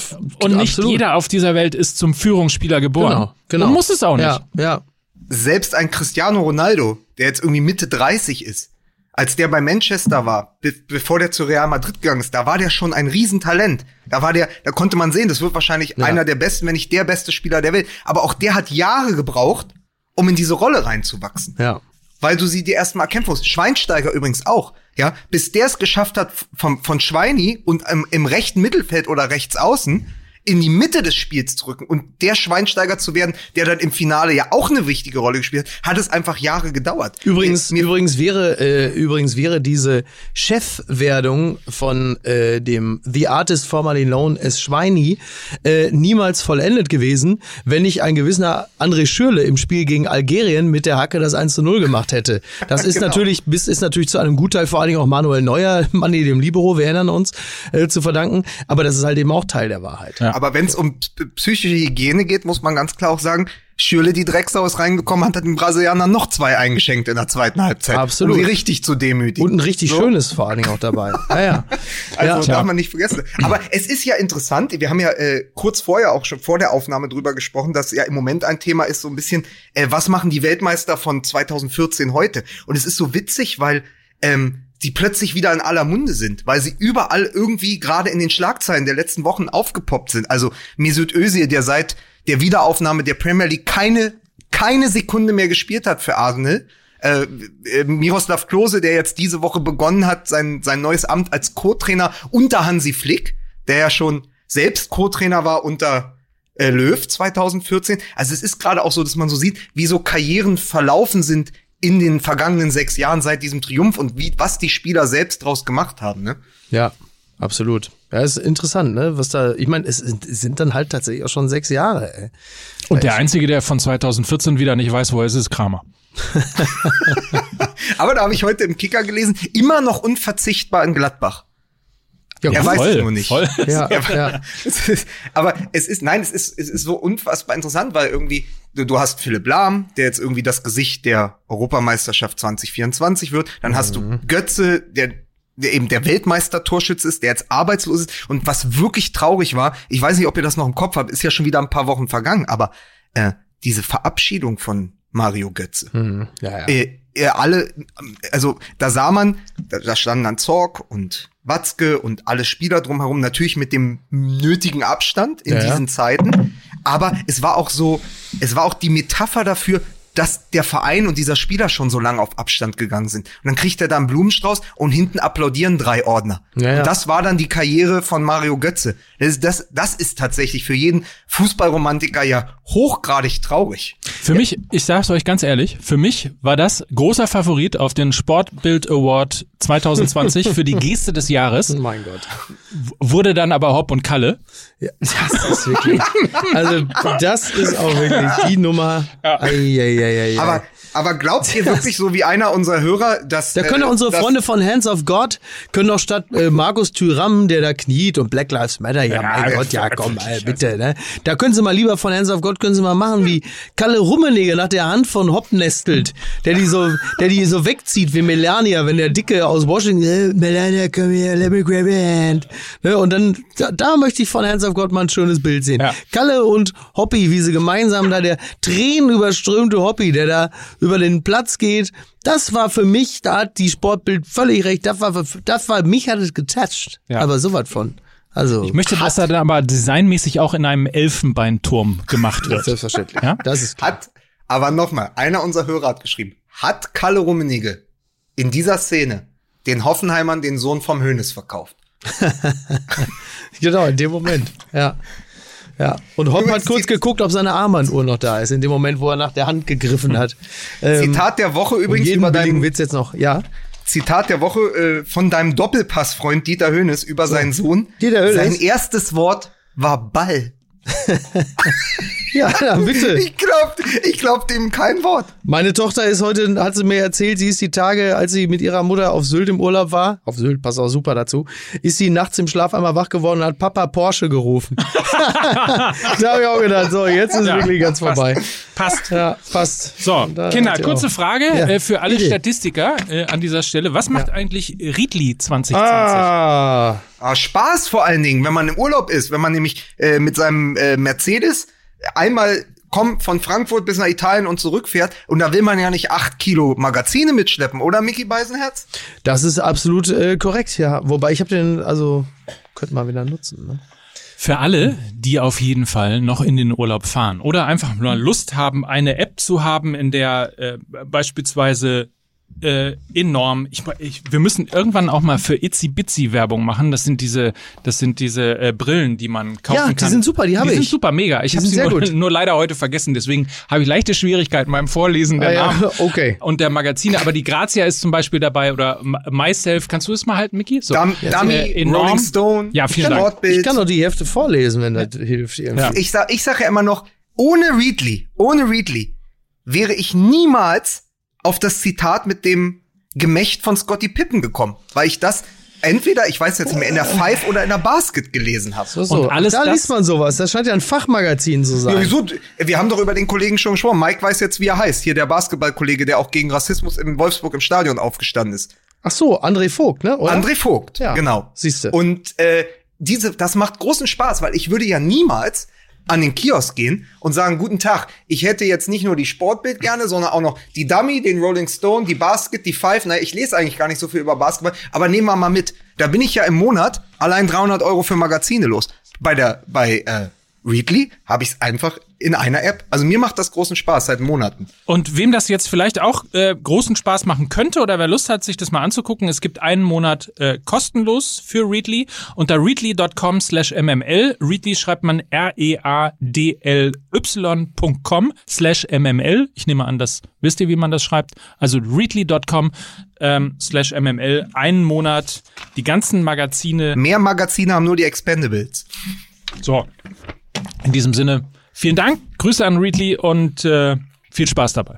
und nicht absolut. jeder auf dieser Welt ist zum Führungsspieler geboren. Genau, genau. Und muss es auch nicht. Ja, ja. Selbst ein Cristiano Ronaldo, der jetzt irgendwie Mitte 30 ist, als der bei Manchester war, be bevor der zu Real Madrid gegangen ist, da war der schon ein Riesentalent. Da war der, da konnte man sehen, das wird wahrscheinlich Ja. einer der besten, wenn nicht der beste Spieler der Welt. Aber auch der hat Jahre gebraucht, um in diese Rolle reinzuwachsen. Ja. weil du sie dir erstmal erkämpfen musst. Schweinsteiger übrigens auch, ja, bis der es geschafft hat, vom, von Schweini und im, im rechten Mittelfeld oder rechts außen in die Mitte des Spiels zu rücken und der Schweinsteiger zu werden, der dann im Finale ja auch eine wichtige Rolle gespielt hat, hat es einfach Jahre gedauert. Übrigens, Mir, übrigens wäre äh, übrigens wäre diese Chefwerdung von äh, dem The Artist formerly known as Schweini äh, niemals vollendet gewesen, wenn nicht ein gewisser André Schürle im Spiel gegen Algerien mit der Hacke das 1 zu 0 gemacht hätte. Das ist Genau. natürlich bis ist natürlich zu einem Gutteil vor allen Dingen auch Manuel Neuer, Manni dem Libero, wir erinnern uns, äh, zu verdanken, aber das ist halt eben auch Teil der Wahrheit. Ja. Aber wenn es um psychische Hygiene geht, muss man ganz klar auch sagen, Schürle, die Drecksau ist reingekommen, hat den Brasilianern noch zwei eingeschenkt in der zweiten Halbzeit. Absolut. Um sie richtig zu demütigen. Und ein richtig So. schönes vor allen Dingen auch dabei. Ja, ja. Also ja. darf man nicht vergessen. Aber es ist ja interessant, wir haben ja äh, kurz vorher auch schon vor der Aufnahme drüber gesprochen, dass ja im Moment ein Thema ist, so ein bisschen, äh, was machen die Weltmeister von 2014 heute? Und es ist so witzig, weil ähm, die plötzlich wieder in aller Munde sind, weil sie überall irgendwie gerade in den Schlagzeilen der letzten Wochen aufgepoppt sind. Also Mesut Özil, der seit der Wiederaufnahme der Premier League keine keine Sekunde mehr gespielt hat für Arsenal. Äh, äh, Miroslav Klose, der jetzt diese Woche begonnen hat, sein, sein neues Amt als Co-Trainer unter Hansi Flick, der ja schon selbst Co-Trainer war unter äh, Löw 2014. Also es ist gerade auch so, dass man so sieht, wie so Karrieren verlaufen sind in den vergangenen sechs Jahren seit diesem Triumph und wie was die Spieler selbst draus gemacht haben. Ne? Ja, absolut. Ja, ist interessant, ne? Was da, ich meine, es sind, es sind dann halt tatsächlich auch schon sechs Jahre, ey. Und der Einzige, der von 2014 wieder nicht weiß, wo er ist, ist Kramer. Aber da habe ich heute im Kicker gelesen, immer noch unverzichtbar in Gladbach. Ja, er voll, weiß es nur nicht. Voll. Ja, ja. Aber es ist, nein, es ist, es ist so unfassbar interessant, weil irgendwie, du, du hast Philipp Lahm, der jetzt irgendwie das Gesicht der Europameisterschaft 2024 wird. Dann hast du Götze, der, der eben der Weltmeister-Torschütze ist, der jetzt arbeitslos ist. Und was wirklich traurig war, ich weiß nicht, ob ihr das noch im Kopf habt, ist ja schon wieder ein paar Wochen vergangen, aber äh, diese Verabschiedung von Mario Götze Mhm. ja, ja. äh, alle, also da sah man, da, standen dann Zorg und Watzke und alle Spieler drumherum, natürlich mit dem nötigen Abstand in Ja, ja. diesen Zeiten. Aber es war auch so, es war auch die Metapher dafür, dass der Verein und dieser Spieler schon so lange auf Abstand gegangen sind. Und dann kriegt er da einen Blumenstrauß und hinten applaudieren drei Ordner. Ja, ja. Und das war dann die Karriere von Mario Götze. Das, ist- das, das ist tatsächlich für jeden Fußballromantiker ja hochgradig traurig. Für mich, ich sag's euch ganz ehrlich, für mich war das großer Favorit auf den Sportbild Award 2020 für die Geste des Jahres, Oh mein Gott. wurde dann aber Hopp und Kalle. Ja, das ist wirklich. Also, das ist auch wirklich die Nummer. Ei, ei, ei, ei, ei. Aber, aber glaubt ihr wirklich so wie einer unserer Hörer, dass Da können äh, unsere Freunde von Hands of God, können doch statt äh, Markus Thüram, der da kniet und Black Lives Matter, ja, mein ja, Gott, ja komm, äh, bitte, ne? Da können sie mal lieber von Hands of God, können sie mal machen, wie Kalle Rummenigge nach der Hand von Hopp nestelt, der die so, der die so wegzieht wie Melania, wenn der Dicke aus Washington, äh, Melania, komm her, let me grab your hand. Ne? Und dann, da, da möchte ich von Hands of God mal ein schönes Bild sehen. Ja. Kalle und Hoppy, wie sie gemeinsam da, der tränenüberströmte Hoppy, der da über den Platz geht, das war für mich, da hat die Sportbild völlig recht, das war, das war, mich hat es getoucht. Ja. Aber sowas von. Also, Ich möchte, dass er dann aber designmäßig auch in einem Elfenbeinturm gemacht wird. selbstverständlich. Ja? Das ist klar. Hat, aber nochmal, einer unserer Hörer hat geschrieben, hat Kalle Rummenigge in dieser Szene den Hoffenheimern den Sohn vom Hönes verkauft? Genau, in dem Moment. Ja. Ja. Und Hopp hat kurz geguckt, ob seine Armbanduhr noch da ist, in dem Moment, wo er nach der Hand gegriffen hat. Ähm, Zitat der Woche übrigens über deinen Witz jetzt noch. Ja. Zitat der Woche äh, von deinem Doppelpassfreund Dieter Hönes über seinen Sohn. Dieter Hönes? Sein erstes Wort war Ball. Ja, ja, bitte. Ich glaub, ich glaub dem kein Wort. Meine Tochter ist heute, hat sie mir erzählt, sie ist die Tage, als sie mit ihrer Mutter auf Sylt im Urlaub war, auf Sylt, passt auch super dazu, ist sie nachts im Schlaf einmal wach geworden und hat Papa Porsche gerufen. da habe ich auch gedacht, so, jetzt ist Ja, wirklich ganz passt. vorbei. Passt. Ja, passt. So, Da Kinder, kurze auch- Frage Ja, äh, für alle. Statistiker äh, an dieser Stelle. Was macht eigentlich Riedli 2020? Ah, Ah, Spaß vor allen Dingen, wenn man im Urlaub ist, wenn man nämlich äh, mit seinem äh, Mercedes einmal kommt von Frankfurt bis nach Italien und zurückfährt und da will man ja nicht acht Kilo Magazine mitschleppen, oder Mickey Beisenherz? das ist absolut äh, korrekt, ja. Wobei ich habe den, also, könnte man wieder nutzen, ne? Für alle, die auf jeden Fall noch in den Urlaub fahren oder einfach nur Lust haben, eine App zu haben, in der äh, beispielsweise äh, enorm. Ich, ich, wir müssen irgendwann auch mal für Itzy Bitsy Werbung machen. Das sind diese, das sind diese äh, Brillen, die man kaufen Ja, kann. die sind super, die habe Die sind ich. super, mega. Ich habe sie sehr nur, gut. nur leider heute vergessen. Deswegen habe ich leichte Schwierigkeiten beim Vorlesen der Ah, ja, Namen okay. und der Magazine. Aber die Grazia ist zum Beispiel dabei oder Myself. Kannst du das mal halten, Mickey? So. Dum Dummy, äh, enorm. Rolling Stone, Ja, vielen Dank. Sportbild. Ich kann doch die Hefte vorlesen, wenn das hilft. Ja. ich sag, ich sag ja immer noch, ohne Readly, ohne Readly wäre ich niemals auf das Zitat mit dem Gemächt von Scotty Pippen gekommen, weil ich das entweder, ich weiß jetzt nicht mehr, in der Five oder in der Basket gelesen habe. So, so. Und alles da das- liest man sowas. Das scheint ja ein Fachmagazin zu sein. Ja, wieso? Wir haben doch über den Kollegen schon gesprochen. Mike weiß jetzt, wie er heißt. Hier der Basketballkollege, der auch gegen Rassismus in Wolfsburg im Stadion aufgestanden ist. Ach so, André Vogt, ne? Oder? André Vogt, Ja, genau. siehste. Und äh, diese, das macht großen Spaß, weil ich würde ja niemals an den Kiosk gehen und sagen, guten Tag, ich hätte jetzt nicht nur die Sportbild gerne, sondern auch noch die Dummy, den Rolling Stone, die Basket, die Five. Na, ich lese eigentlich gar nicht so viel über Basketball, aber nehmen wir mal mit. Da bin ich ja im Monat allein 300 Euro für Magazine los. Bei der, bei äh, Readly habe ich es einfach in einer App. Also mir macht das großen Spaß seit Monaten. Und wem das jetzt vielleicht auch äh, großen Spaß machen könnte oder wer Lust hat, sich das mal anzugucken, es gibt einen Monat äh, kostenlos für Readly unter readly.com slash mml. Readly schreibt man R-E-A-D-L-Y.com slash mml. Ich nehme an, das wisst ihr, wie man das schreibt. Also readly.com ähm, slash mml. Einen Monat die ganzen Magazine. Mehr Magazine haben nur die Expendables. So, in diesem Sinne, vielen Dank, Grüße an Readly und äh, viel Spaß dabei.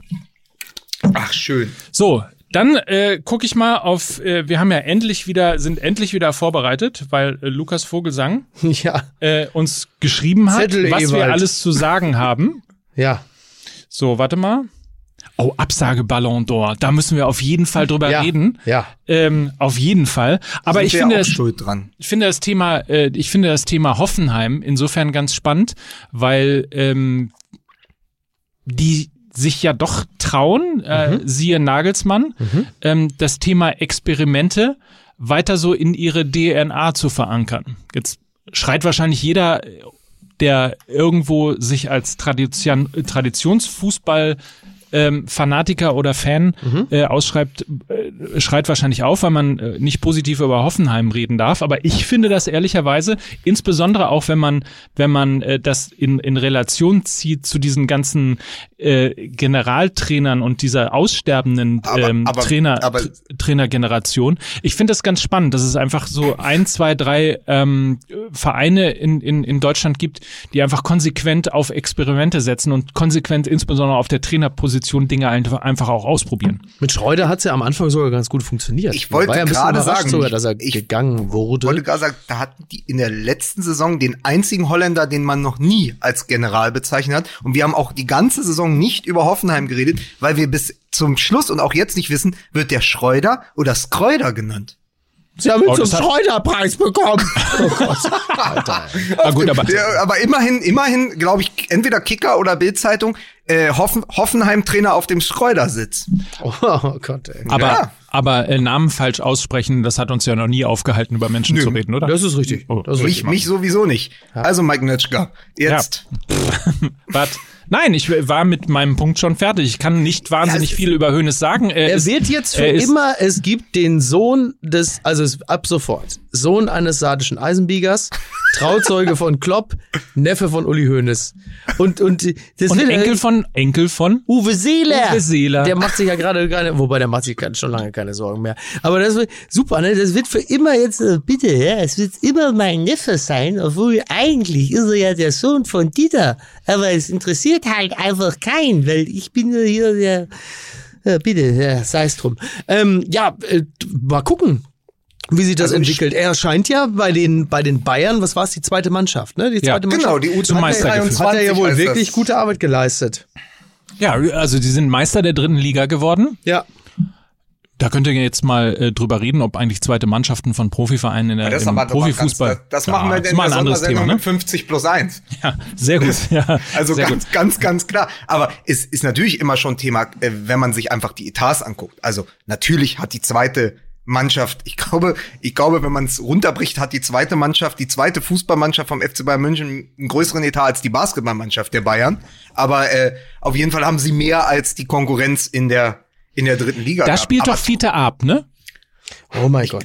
Ach, schön. So, Dann äh, gucke ich mal auf, äh, wir haben ja endlich wieder, sind endlich wieder vorbereitet, weil äh, Lukas Vogelsang Ja, äh, uns geschrieben hat, Zettel, was wir alles zu sagen haben. ja. So, warte mal. Oh, Absage Ballon d'Or. Da müssen wir auf jeden Fall drüber Ja. reden. Ja. Ähm, auf jeden Fall. Aber Sind ich finde, auch das, ich finde das Thema, äh, ich finde das Thema Hoffenheim insofern ganz spannend, weil ähm, die sich ja doch trauen, äh, Mhm. siehe Nagelsmann, ähm, das Thema Experimente weiter so in ihre DNA zu verankern. Jetzt schreit wahrscheinlich jeder, der irgendwo sich als Tradition, Traditionsfußball ähm, Fanatiker oder Fan äh, ausschreibt, äh, schreit wahrscheinlich auf, weil man äh, nicht positiv über Hoffenheim reden darf. Aber ich finde das ehrlicherweise, insbesondere auch wenn man, wenn man äh, das in, in Relation zieht zu diesen ganzen äh, Generaltrainern und dieser aussterbenden Aber- ähm, aber- Trainer, aber- Trainergeneration. Ich finde das ganz spannend, dass es einfach so ein, zwei, drei ähm, Vereine in, in, in Deutschland gibt, die einfach konsequent auf Experimente setzen und konsequent insbesondere auf der Trainerposition Dinge einfach auch ausprobieren. Mit Schreuder hat's ja am Anfang sogar ganz gut funktioniert. Ich wollte ja gerade sagen, sogar, dass er ich- gegangen wurde. Ich wollte gerade sagen, da hatten die in der letzten Saison den einzigen Holländer, den man noch nie als General bezeichnet hat. Und wir haben auch die ganze Saison nicht über Hoffenheim geredet, weil wir bis zum Schluss und auch jetzt nicht wissen, wird der Schreuder oder Skreuder genannt. Sie haben ihn Oh, hat- Schreuderpreis bekommen. Oh Gott. Alter. Ah, gut, aber aber immerhin, immerhin, glaube ich, entweder Kicker oder Bildzeitung, äh, Hoffen, Hoffenheim-Trainer auf dem Schreudersitz. Oh Gott, ey. aber, Ja. Aber äh, Namen falsch aussprechen, das hat uns ja noch nie aufgehalten, über Menschen Nö. zu reden, oder? Das ist richtig. Oh, Das ist Mich, richtig. mich sowieso nicht. Also Mike Nötschger, jetzt. Wart. Nein, ich war mit meinem Punkt schon fertig. Ich kann nicht wahnsinnig Ja, viel über Hönes sagen. Er ist- wird jetzt für er immer, es gibt den Sohn des, also es, ab sofort, Sohn eines sardischen Eisenbiegers, Trauzeuge von Klopp, Neffe von Uli Hoeneß. Und, und, das Und Enkel von Enkel von Uwe Seeler. Uwe Seeler. Der macht sich ja gerade wobei der macht sich schon lange keine Sorgen mehr. Aber das wird super, ne? Das wird für immer jetzt, äh, bitte, ja, es wird immer mein Neffe sein, obwohl eigentlich ist er ja der Sohn von Dieter. Aber es interessiert halt einfach keinen, weil ich bin ja hier der, ja, bitte, ja, sei es drum. Ähm, ja, äh, mal gucken. Wie sich das Also entwickelt. Er scheint ja bei den, bei den Bayern, was war es, die zweite Mannschaft, ne? Die Ja, zweite Genau, Mannschaft. die Zum Meistergefühl. U23 Hat er ja wohl wirklich das. gute Arbeit geleistet. Ja, also die sind Meister der dritten Liga geworden. Ja. Da könnt ihr jetzt mal äh, drüber reden, ob eigentlich zweite Mannschaften von Profivereinen in der, Das, im Profifußball. Ganz, das, das machen Ja, wir denn mal ein anderes Thema, ne? mit 50 plus 1. Ja, sehr gut. Ja, Also sehr ganz, gut. ganz, ganz klar. Aber es ist natürlich immer schon Thema, äh, wenn man sich einfach die Etats anguckt. Also natürlich hat die zweite Mannschaft, ich glaube, ich glaube, wenn man es runterbricht, hat die zweite Mannschaft, die zweite Fußballmannschaft vom FC Bayern München einen größeren Etat als die Basketballmannschaft der Bayern. Aber äh, auf jeden Fall haben sie mehr als die Konkurrenz in der in der dritten Liga. Da spielt doch Fiete Ab, ne? Oh mein Gott.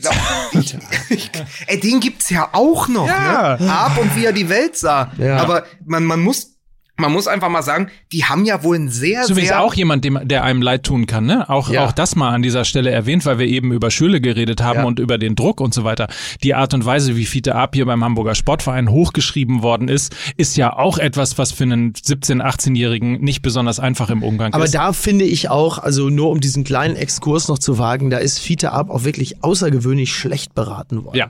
ich, ich, ey, den gibt's ja auch noch, Ja. ne? Ab und wie er die Welt sah. Ja. Aber man, man muss, man muss einfach mal sagen, die haben ja wohl ein sehr, Ist übrigens sehr auch jemand, dem, der einem leid tun kann, ne? Auch, Ja. auch das mal an dieser Stelle erwähnt, weil wir eben über Schüle geredet haben Ja. und über den Druck und so weiter. Die Art und Weise, wie Fiete Ab hier beim Hamburger Sportverein hochgeschrieben worden ist, ist ja auch etwas, was für einen 17-, 18-Jährigen nicht besonders einfach im Umgang Aber ist. da finde ich auch, also nur um diesen kleinen Exkurs noch zu wagen, da ist Fiete Ab auch wirklich außergewöhnlich schlecht beraten worden. Ja.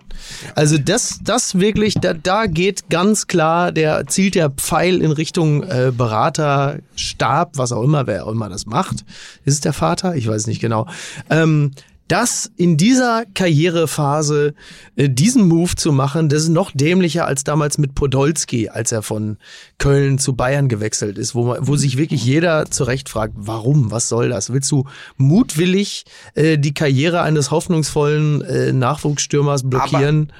Also das, das wirklich, da, da geht ganz klar, der zielt der Pfeil in Richtung äh, Berater, Stab, was auch immer, wer auch immer das macht. Ist es der Vater? Ich weiß nicht genau. Ähm, das in dieser Karrierephase äh, diesen Move zu machen, das ist noch dämlicher als damals mit Podolski, als er von Köln zu Bayern gewechselt ist, wo, man, wo sich wirklich jeder zurecht fragt, warum, was soll das? Willst du mutwillig äh, die Karriere eines hoffnungsvollen äh, Nachwuchsstürmers blockieren?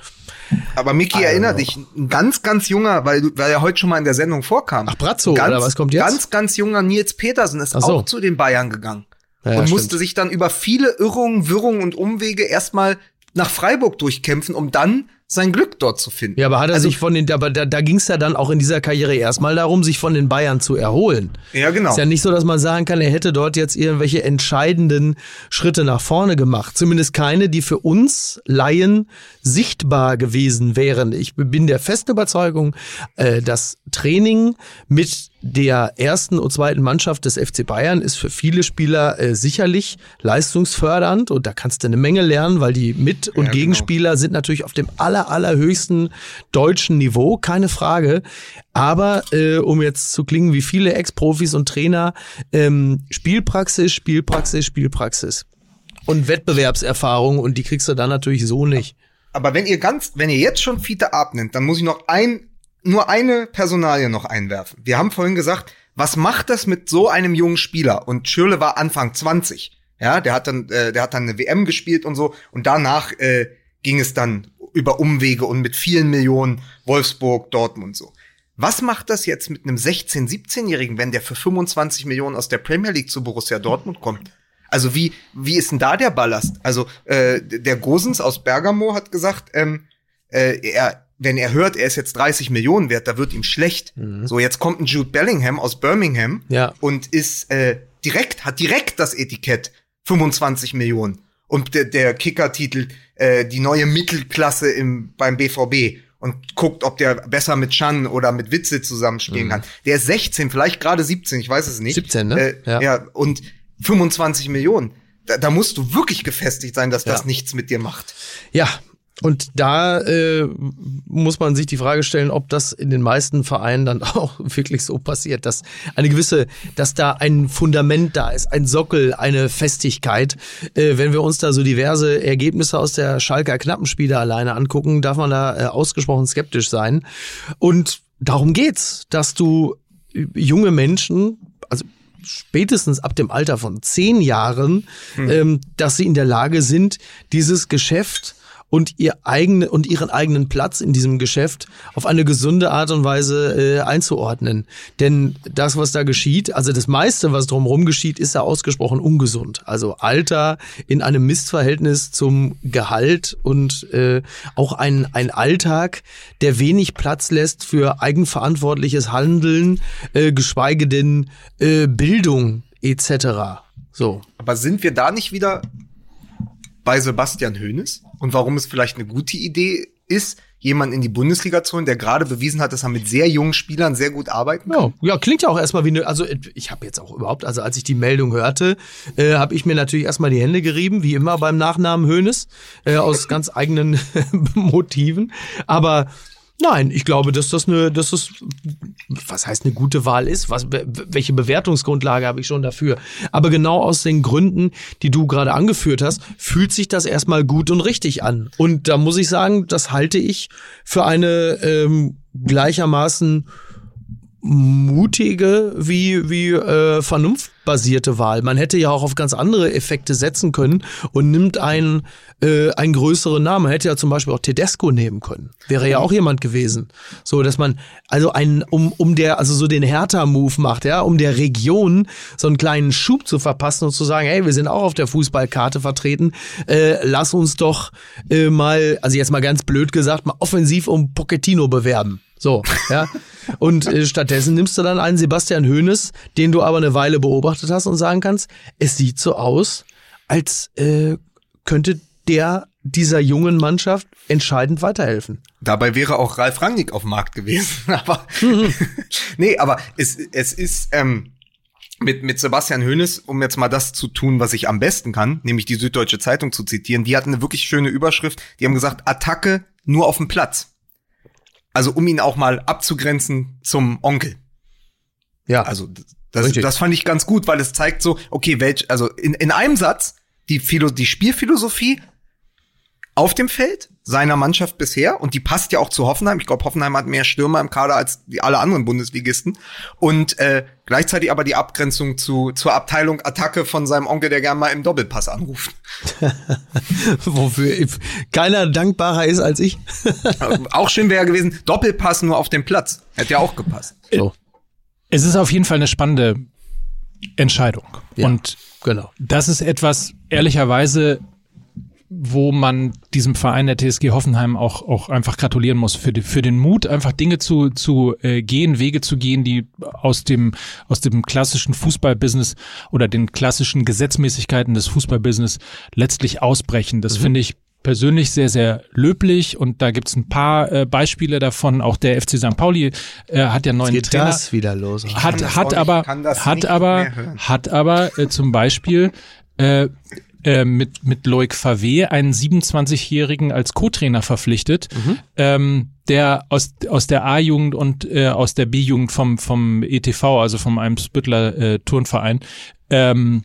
Aber Micky, Also. erinner dich, ein ganz, ganz junger, weil, du- weil er heute schon mal in der Sendung vorkam. Ach, Brazzo, ganz, oder was kommt jetzt? Ganz, ganz junger Nils Petersen ist so. auch zu den Bayern gegangen. Ja, und stimmt. musste sich dann über viele Irrungen, Wirrungen und Umwege erstmal nach Freiburg durchkämpfen, um dann sein Glück dort zu finden. Ja, aber hat er Also- sich von den, aber da, da ging es ja dann auch in dieser Karriere erstmal darum, sich von den Bayern zu erholen. Ja, genau. Ist ja nicht so, dass man sagen kann, er hätte dort jetzt irgendwelche entscheidenden Schritte nach vorne gemacht. Zumindest keine, die für uns Laien sichtbar gewesen wären. Ich bin der festen Überzeugung, äh, das Training mit der ersten und zweiten Mannschaft des FC Bayern ist für viele Spieler äh, sicherlich leistungsfördernd und da kannst du eine Menge lernen, weil die Mit- und Ja, genau. Gegenspieler sind natürlich auf dem aller, allerhöchsten deutschen Niveau, keine Frage. Aber äh, um jetzt zu klingen wie viele Ex-Profis und Trainer, ähm, Spielpraxis, Spielpraxis, Spielpraxis. Und Wettbewerbserfahrung und die kriegst du dann natürlich so nicht. Aber wenn ihr ganz, wenn ihr jetzt schon Fiete abnimmt, dann muss ich noch ein, nur eine Personalie noch einwerfen. Wir haben vorhin gesagt, was macht das mit so einem jungen Spieler? Und Schürle war Anfang 20. Ja, der hat dann, äh, der hat dann eine WM gespielt und so. Und danach äh, ging es dann über Umwege und mit vielen Millionen Wolfsburg, Dortmund so. Was macht das jetzt mit einem 16-, 17-Jährigen, wenn der für 25 Millionen aus der Premier League zu Borussia Dortmund kommt? Also wie, wie ist denn da der Ballast? Also äh, der Gosens aus Bergamo hat gesagt, ähm, äh, er, wenn er hört, er ist jetzt 30 Millionen wert, da wird ihm schlecht. So, jetzt kommt ein Jude Bellingham aus Birmingham Ja. und ist äh, direkt, hat direkt das Etikett 25 Millionen. Und der, der Kicker-Titel, äh, die neue Mittelklasse im, beim BVB und guckt, ob der besser mit Chan oder mit Witze zusammenspielen kann. Der ist 16, vielleicht gerade 17, ich weiß es nicht. 17, ne? Äh, Ja. ja. und 25 Millionen. Da, da musst du wirklich gefestigt sein, dass das Ja. nichts mit dir macht. Ja, und da äh, muss man sich die Frage stellen, ob das in den meisten Vereinen dann auch wirklich so passiert, dass eine gewisse, dass da ein Fundament da ist, ein Sockel, eine Festigkeit. Äh, wenn wir uns da so diverse Ergebnisse aus der Schalker Knappenspiele alleine angucken, darf man da äh, ausgesprochen skeptisch sein. Und darum geht's, dass du junge Menschen, also spätestens ab dem Alter von zehn Jahren, ähm, dass sie in der Lage sind, dieses Geschäft und ihr eigene und ihren eigenen Platz in diesem Geschäft auf eine gesunde Art und Weise äh, einzuordnen. Denn das, was da geschieht, also das meiste, was drumherum geschieht, ist ja ausgesprochen ungesund. Also Alter in einem Missverhältnis zum Gehalt und äh, auch ein, ein Alltag, der wenig Platz lässt für eigenverantwortliches Handeln, äh, geschweige denn äh, Bildung etc. So. Aber sind wir da nicht wieder bei Sebastian Hoeneß? Und warum es vielleicht eine gute Idee ist, jemanden in die Bundesliga zu holen, der gerade bewiesen hat, dass er mit sehr jungen Spielern sehr gut arbeiten kann? Ja, ja, klingt ja auch erstmal wie eine, also ich habe jetzt auch überhaupt, also als ich die Meldung hörte, äh, habe ich mir natürlich erstmal die Hände gerieben, wie immer beim Nachnamen Hönes, äh, aus ganz eigenen Motiven. Aber nein, ich glaube, dass das eine, dass das, was heißt eine gute Wahl ist, was, we- welche Bewertungsgrundlage habe ich schon dafür. Aber genau aus den Gründen, die du gerade angeführt hast, fühlt sich das erstmal gut und richtig an. Und da muss ich sagen, das halte ich für eine ähm, gleichermaßen mutige wie, wie äh, vernunftbasierte Wahl. Man hätte ja auch auf ganz andere Effekte setzen können und nimmt einen, äh, einen größeren Namen. Man hätte ja zum Beispiel auch Tedesco nehmen können. Wäre ja auch jemand gewesen. So, dass man also einen, um, um der, also so den Hertha-Move macht, ja, um der Region so einen kleinen Schub zu verpassen und zu sagen, hey, wir sind auch auf der Fußballkarte vertreten, äh, lass uns doch äh, mal, also jetzt mal ganz blöd gesagt, mal offensiv um Pochettino bewerben. So, ja. Und äh, stattdessen nimmst du dann einen Sebastian Hoeneß, den du aber eine Weile beobachtet hast und sagen kannst, es sieht so aus, als äh, könnte der dieser jungen Mannschaft entscheidend weiterhelfen. Dabei wäre auch Ralf Rangnick auf dem Markt gewesen. aber nee, aber es, es ist ähm, mit, mit Sebastian Hoeneß, um jetzt mal das zu tun, was ich am besten kann, nämlich die Süddeutsche Zeitung zu zitieren, die hatten eine wirklich schöne Überschrift. Die haben gesagt, Attacke nur auf dem Platz. Also um ihn auch mal abzugrenzen zum Onkel. Ja, Also das, Richtig. das fand ich ganz gut, weil es zeigt so, okay, welch, also in, in einem Satz die, Philo, die Spielphilosophie auf dem Feld seiner Mannschaft bisher und die passt ja auch zu Hoffenheim. Ich glaube, Hoffenheim hat mehr Stürmer im Kader als die alle anderen Bundesligisten und äh, gleichzeitig aber die Abgrenzung zu zur Abteilung Attacke von seinem Onkel, der gern mal im Doppelpass anruft. wofür keiner dankbarer ist als ich. Äh, auch schön wäre gewesen, Doppelpass nur auf dem Platz. Hätte ja auch gepasst. So, Es ist auf jeden Fall eine spannende Entscheidung. Ja. Und genau. das ist etwas, ehrlicherweise, wo man diesem Verein der TSG Hoffenheim auch, auch einfach gratulieren muss für, die, für den Mut, einfach Dinge zu, zu äh, gehen, Wege zu gehen, die aus dem, aus dem klassischen Fußballbusiness oder den klassischen Gesetzmäßigkeiten des Fußballbusiness letztlich ausbrechen. Das finde ich persönlich sehr, sehr löblich und da gibt's ein paar äh, Beispiele davon. Auch der FC St. Pauli äh, hat ja neuen Geht Trainer. das wieder los? Hat, hat aber, hat aber, hat aber äh, zum Beispiel äh, äh, mit, mit Loic Favé einen 27-Jährigen als Co-Trainer verpflichtet, Mhm. ähm, der aus, aus der A-Jugend und äh, aus der B-Jugend vom, vom ETV, also vom Eimsbüttler äh, Turnverein, ähm,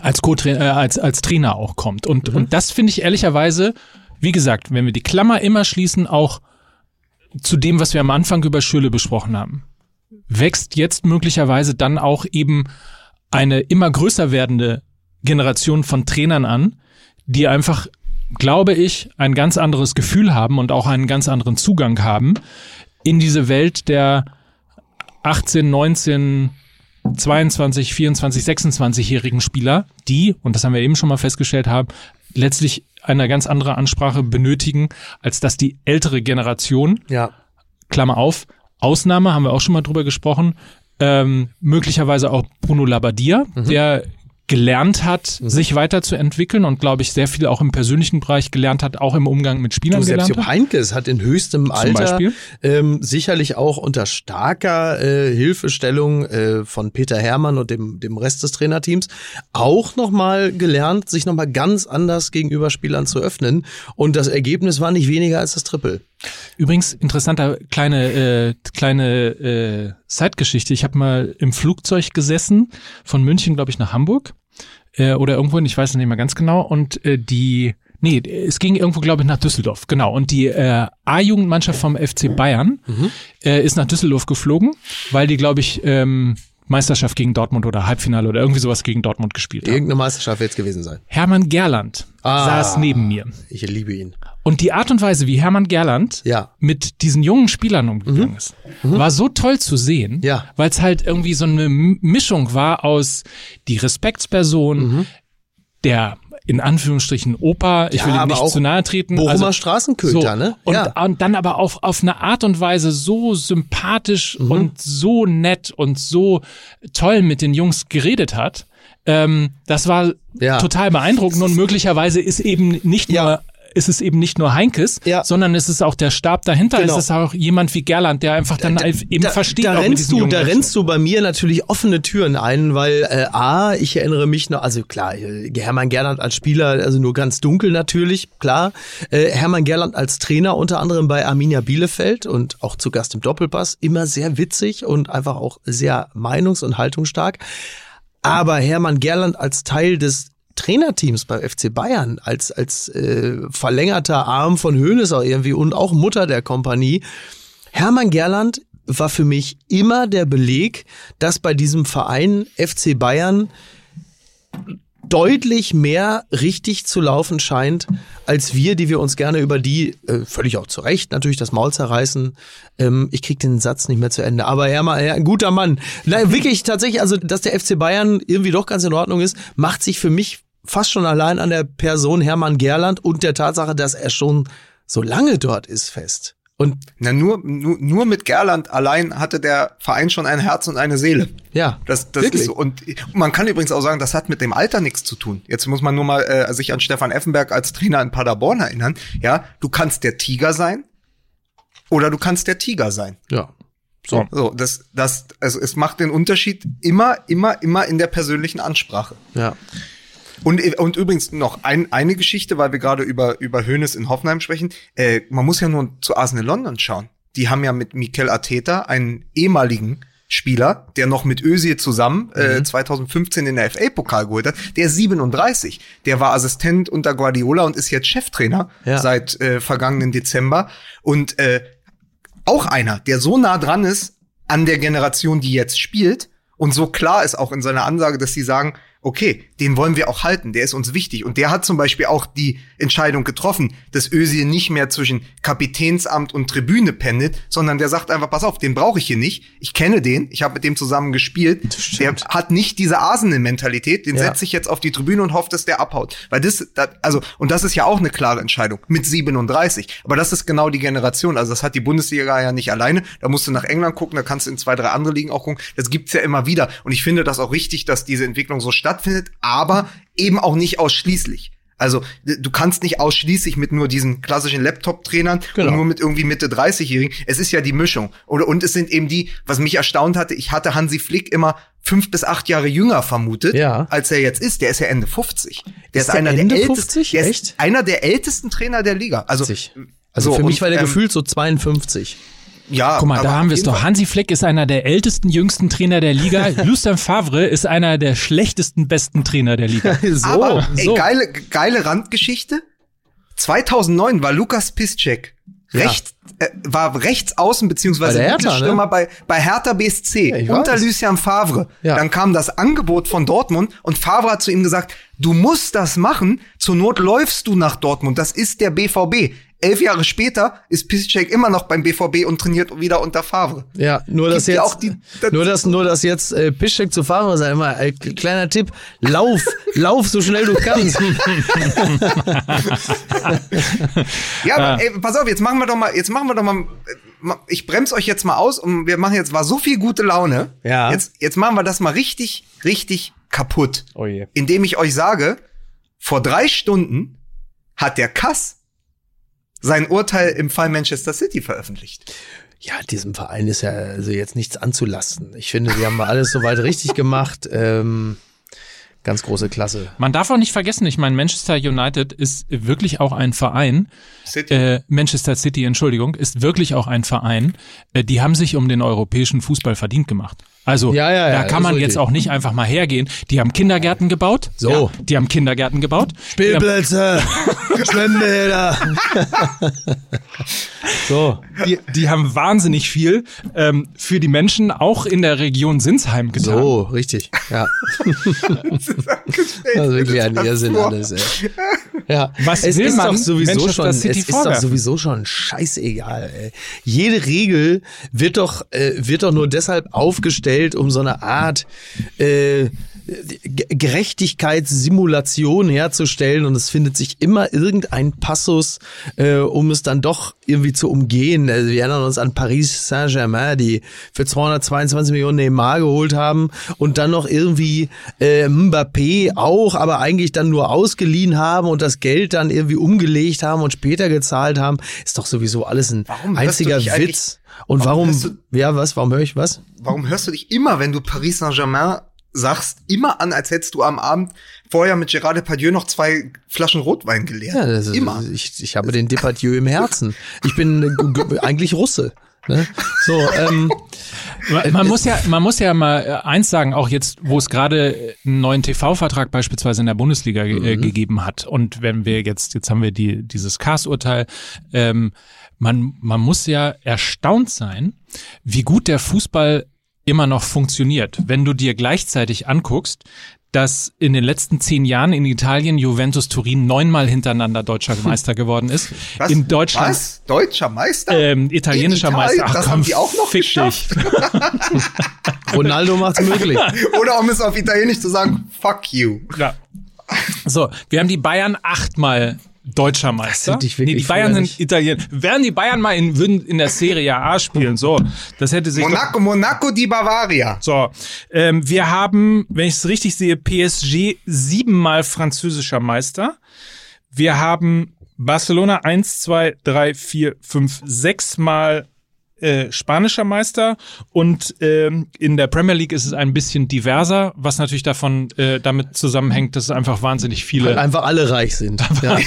als, Co äh, als, als Trainer auch kommt. Und, Mhm. und das finde ich ehrlicherweise, wie gesagt, wenn wir die Klammer immer schließen, auch zu dem, was wir am Anfang über Schülle besprochen haben, wächst jetzt möglicherweise dann auch eben eine immer größer werdende Generation von Trainern an, die einfach, glaube ich, ein ganz anderes Gefühl haben und auch einen ganz anderen Zugang haben in diese Welt der 18, 19, 22, 24, 26-jährigen Spieler, die, und das haben wir eben schon mal festgestellt haben, letztlich eine ganz andere Ansprache benötigen, als dass die ältere Generation Ja. Klammer auf, Ausnahme, haben wir auch schon mal drüber gesprochen, ähm, möglicherweise auch Bruno Labbadia, Mhm. der gelernt hat, sich weiterzuentwickeln und glaube ich sehr viel auch im persönlichen Bereich gelernt hat, auch im Umgang mit Spielern Du, gelernt Jupp hat. Heinkes hat in höchstem Alter ähm, sicherlich auch unter starker äh, Hilfestellung äh, von Peter Hermann und dem, dem Rest des Trainerteams auch nochmal gelernt, sich nochmal ganz anders gegenüber Spielern zu öffnen. Und das Ergebnis war nicht weniger als das Triple. Übrigens, interessanter kleine, äh, kleine äh, Zeitgeschichte. Ich habe mal im Flugzeug gesessen, von München, glaube ich, nach Hamburg. Äh, oder irgendwo, ich weiß es nicht mehr ganz genau. Und äh, die, nee, es ging irgendwo, glaube ich, nach Düsseldorf, genau. Und die äh, A-Jugendmannschaft vom FC Bayern äh, ist nach Düsseldorf geflogen, weil die, glaube ich, ähm, Meisterschaft gegen Dortmund oder Halbfinale oder irgendwie sowas gegen Dortmund gespielt haben. Irgendeine Meisterschaft wird es gewesen sein. Hermann Gerland Ah. saß neben mir. Ich liebe ihn. Und die Art und Weise, wie Hermann Gerland Ja. mit diesen jungen Spielern umgegangen ist, war so toll zu sehen, Ja. weil es halt irgendwie so eine Mischung war aus die Respektsperson, der in Anführungsstrichen Opa, ich Ja, will ihm nicht zu nahe treten. Bochumer also, Straßenköter, ne? Und, Ja. und dann aber auch auf eine Art und Weise so sympathisch Mhm. und so nett und so toll mit den Jungs geredet hat. Ähm, das war Ja. total beeindruckend und möglicherweise ist eben nicht nur ist es eben nicht nur Heinkes, Ja. sondern es ist auch der Stab dahinter. Genau. Es ist auch jemand wie Gerland, der einfach dann eben versteht, da auch mit rennst du, da rennst du bei mir natürlich offene Türen ein, weil äh, a, ich erinnere mich noch, also klar, äh, Hermann Gerland als Spieler, also nur ganz dunkel natürlich, klar. Äh, Hermann Gerland als Trainer unter anderem bei Arminia Bielefeld und auch zu Gast im Doppelpass, immer sehr witzig und einfach auch sehr meinungs- und haltungsstark. Aber Hermann Gerland als Teil des Trainerteams beim FC Bayern, als, als äh, verlängerter Arm von Hoeneß auch irgendwie und auch Mutter der Kompanie, Hermann Gerland war für mich immer der Beleg, dass bei diesem Verein FC Bayern deutlich mehr richtig zu laufen scheint, als wir, die wir uns gerne über die, äh, völlig auch zu Recht, natürlich das Maul zerreißen. Ähm, ich krieg den Satz nicht mehr zu Ende. Aber Hermann, ja, ein guter Mann. Nein, wirklich tatsächlich, also dass der FC Bayern irgendwie doch ganz in Ordnung ist, macht sich für mich fast schon allein an der Person Hermann Gerland und der Tatsache, dass er schon so lange dort ist, fest. Und Na, nur, nur, nur mit Gerland allein hatte der Verein schon ein Herz und eine Seele. ja, Das, das wirklich. ist so. Und man kann übrigens auch sagen, das hat mit dem Alter nichts zu tun. Jetzt muss man nur mal äh, sich an Stefan Effenberg als Trainer in Paderborn erinnern. Ja, du kannst der Tiger sein oder du kannst der Tiger sein. Ja. So, so das, das, also es macht den Unterschied immer, immer, immer in der persönlichen Ansprache. Ja. Und, und übrigens noch ein, eine Geschichte, weil wir gerade über, über Hönes in Hoffenheim sprechen. Äh, man muss ja nur zu Arsenal London schauen. Die haben ja mit Mikel Arteta einen ehemaligen Spieler, der noch mit Özil zusammen äh, 2015 in der FA-Pokal geholt hat, der ist 37. Der war Assistent unter Guardiola und ist jetzt Cheftrainer Ja. seit äh, vergangenen Dezember. Und äh, auch einer, der so nah dran ist an der Generation, die jetzt spielt und so klar ist auch in seiner Ansage, dass sie sagen, okay, den wollen wir auch halten, der ist uns wichtig. Und der hat zum Beispiel auch die Entscheidung getroffen, dass Özil nicht mehr zwischen Kapitänsamt und Tribüne pendelt, sondern der sagt einfach, pass auf, den brauche ich hier nicht. Ich kenne den, ich habe mit dem zusammen gespielt. Der hat nicht diese Arsenal-Mentalität, den Ja. setze ich jetzt auf die Tribüne und hoffe, dass der abhaut. Weil das, das, also, und das ist ja auch eine klare Entscheidung mit 37. Aber das ist genau die Generation. Also das hat die Bundesliga ja nicht alleine. Da musst du nach England gucken, da kannst du in zwei, drei andere Ligen auch gucken. Das gibt's ja immer wieder. Und ich finde das auch richtig, dass diese Entwicklung so stattfindet, aber eben auch nicht ausschließlich. Also du kannst nicht ausschließlich mit nur diesen klassischen Laptop-Trainern Genau. und nur mit irgendwie Mitte 30-Jährigen. Es ist ja die Mischung. Oder und es sind eben die, was mich erstaunt hatte, ich hatte Hansi Flick immer fünf bis acht Jahre jünger vermutet, Ja. als er jetzt ist. Der ist ja Ende 50. Der Ist der Ende der ältesten, 50? der Echt? ist einer der ältesten Trainer der Liga. Also. Also so, für mich und, war der ähm, gefühlt so 52. ja, Guck mal, da haben wir es doch. Hansi Flick ist einer der ältesten, jüngsten Trainer der Liga. Lucien Favre ist einer der schlechtesten, besten Trainer der Liga. so, Aber ey, so. geile, geile Randgeschichte. 2009 war Lukas Piszczek Ja. rechts, äh, war rechts außen beziehungsweise Bei Hertha, Mittelstürmer bei, bei Hertha BSC Ja, unter weiß. Lucien Favre. Ja. Dann kam das Angebot von Dortmund und Favre hat zu ihm gesagt, du musst das machen, zur Not läufst du nach Dortmund, das ist der BVB. Elf Jahre später ist Piszczek immer noch beim BVB und trainiert wieder unter Favre. Ja, nur dass Gibt jetzt, auch die- das- nur dass, nur dass jetzt äh, Piszczek zu fahren sei immer äh, kleiner Tipp, lauf, lauf so schnell du kannst. Ja, aber ey, pass auf, jetzt machen wir doch mal, jetzt machen wir doch mal, äh, ich bremse euch jetzt mal aus und wir machen jetzt, war so viel gute Laune. Ja. Jetzt, jetzt machen wir das mal richtig, richtig kaputt. Oh je. Indem ich euch sage, vor drei Stunden hat der Kass sein Urteil im Fall Manchester City veröffentlicht. Ja, diesem Verein ist ja also jetzt nichts anzulasten. Ich finde, wir haben mal alles soweit richtig gemacht. Ähm, ganz große Klasse. Man darf auch nicht vergessen, ich meine, Manchester United ist wirklich auch ein Verein, City. äh, Manchester City, Entschuldigung, ist wirklich auch ein Verein, äh, die haben sich um den europäischen Fußball verdient gemacht. Also Ja, ja, ja, da kann man jetzt auch nicht einfach mal hergehen. Die haben Kindergärten gebaut. So. Die haben Kindergärten gebaut. Spielplätze, Schwimmbäder. so. Die, die haben wahnsinnig viel ähm, für die Menschen auch in der Region Sinsheim getan. So, richtig. Ja. Das ist wirklich ein Irrsinn alles, ey. Ja. Was es ist doch sowieso schon, es ist doch sowieso schon scheißegal, ey. Jede Regel wird doch, äh, wird doch nur deshalb aufgestellt, um so eine Art, äh, Gerechtigkeitssimulation herzustellen und es findet sich immer irgendein Passus, äh, um es dann doch irgendwie zu umgehen. Also wir erinnern uns an Paris Saint-Germain, die für 222 Millionen Neymar geholt haben und dann noch irgendwie äh, Mbappé auch, aber eigentlich dann nur ausgeliehen haben und das Geld dann irgendwie umgelegt haben und später gezahlt haben. Ist doch sowieso alles ein Warum einziger Witz. Und Warum warum, du- ja was, warum höre ich was? Warum hörst du dich immer, wenn du Paris Saint-Germain sagst, immer an, als hättest du am Abend vorher mit Gerard Depardieu noch zwei Flaschen Rotwein geleert? Ja, das ist, immer. Ich, ich habe den Depardieu im Herzen. Ich bin äh, eigentlich Russe. Ne? So, ähm, Man, man muss ja, man muss ja mal äh, eins sagen, auch jetzt, wo es gerade äh, einen neuen TV-Vertrag beispielsweise in der Bundesliga ge- äh, gegeben hat. Und wenn wir jetzt, jetzt haben wir die, dieses Cast-Urteil, ähm, man, man muss ja erstaunt sein, wie gut der Fußball immer noch funktioniert. Wenn du dir gleichzeitig anguckst, dass in den letzten zehn Jahren in Italien Juventus Turin neunmal hintereinander deutscher Meister geworden ist. Was? In Deutschland Was? Deutscher Meister? ähm, italienischer In Italien? Meister. Ach Das komm, haben die auch noch fick geschafft? dich. Ronaldo macht's möglich. Oder um es auf Italienisch zu sagen, fuck you. Ja. So, wir haben die Bayern achtmal deutscher Meister. wirklich nee, die Bayern sind Italiener. Wären die Bayern mal in, würden in der Serie A spielen, so, das hätte sich doch, Monaco, Monaco di Bavaria. so, ähm, wir haben, wenn ich es richtig sehe, PSG siebenmal französischer Meister. Wir haben Barcelona eins, zwei, drei, vier, fünf, sechsmal äh, spanischer Meister und ähm, in der Premier League ist es ein bisschen diverser, was natürlich davon äh, damit zusammenhängt, dass es einfach wahnsinnig viele Weil einfach alle reich sind. Ja.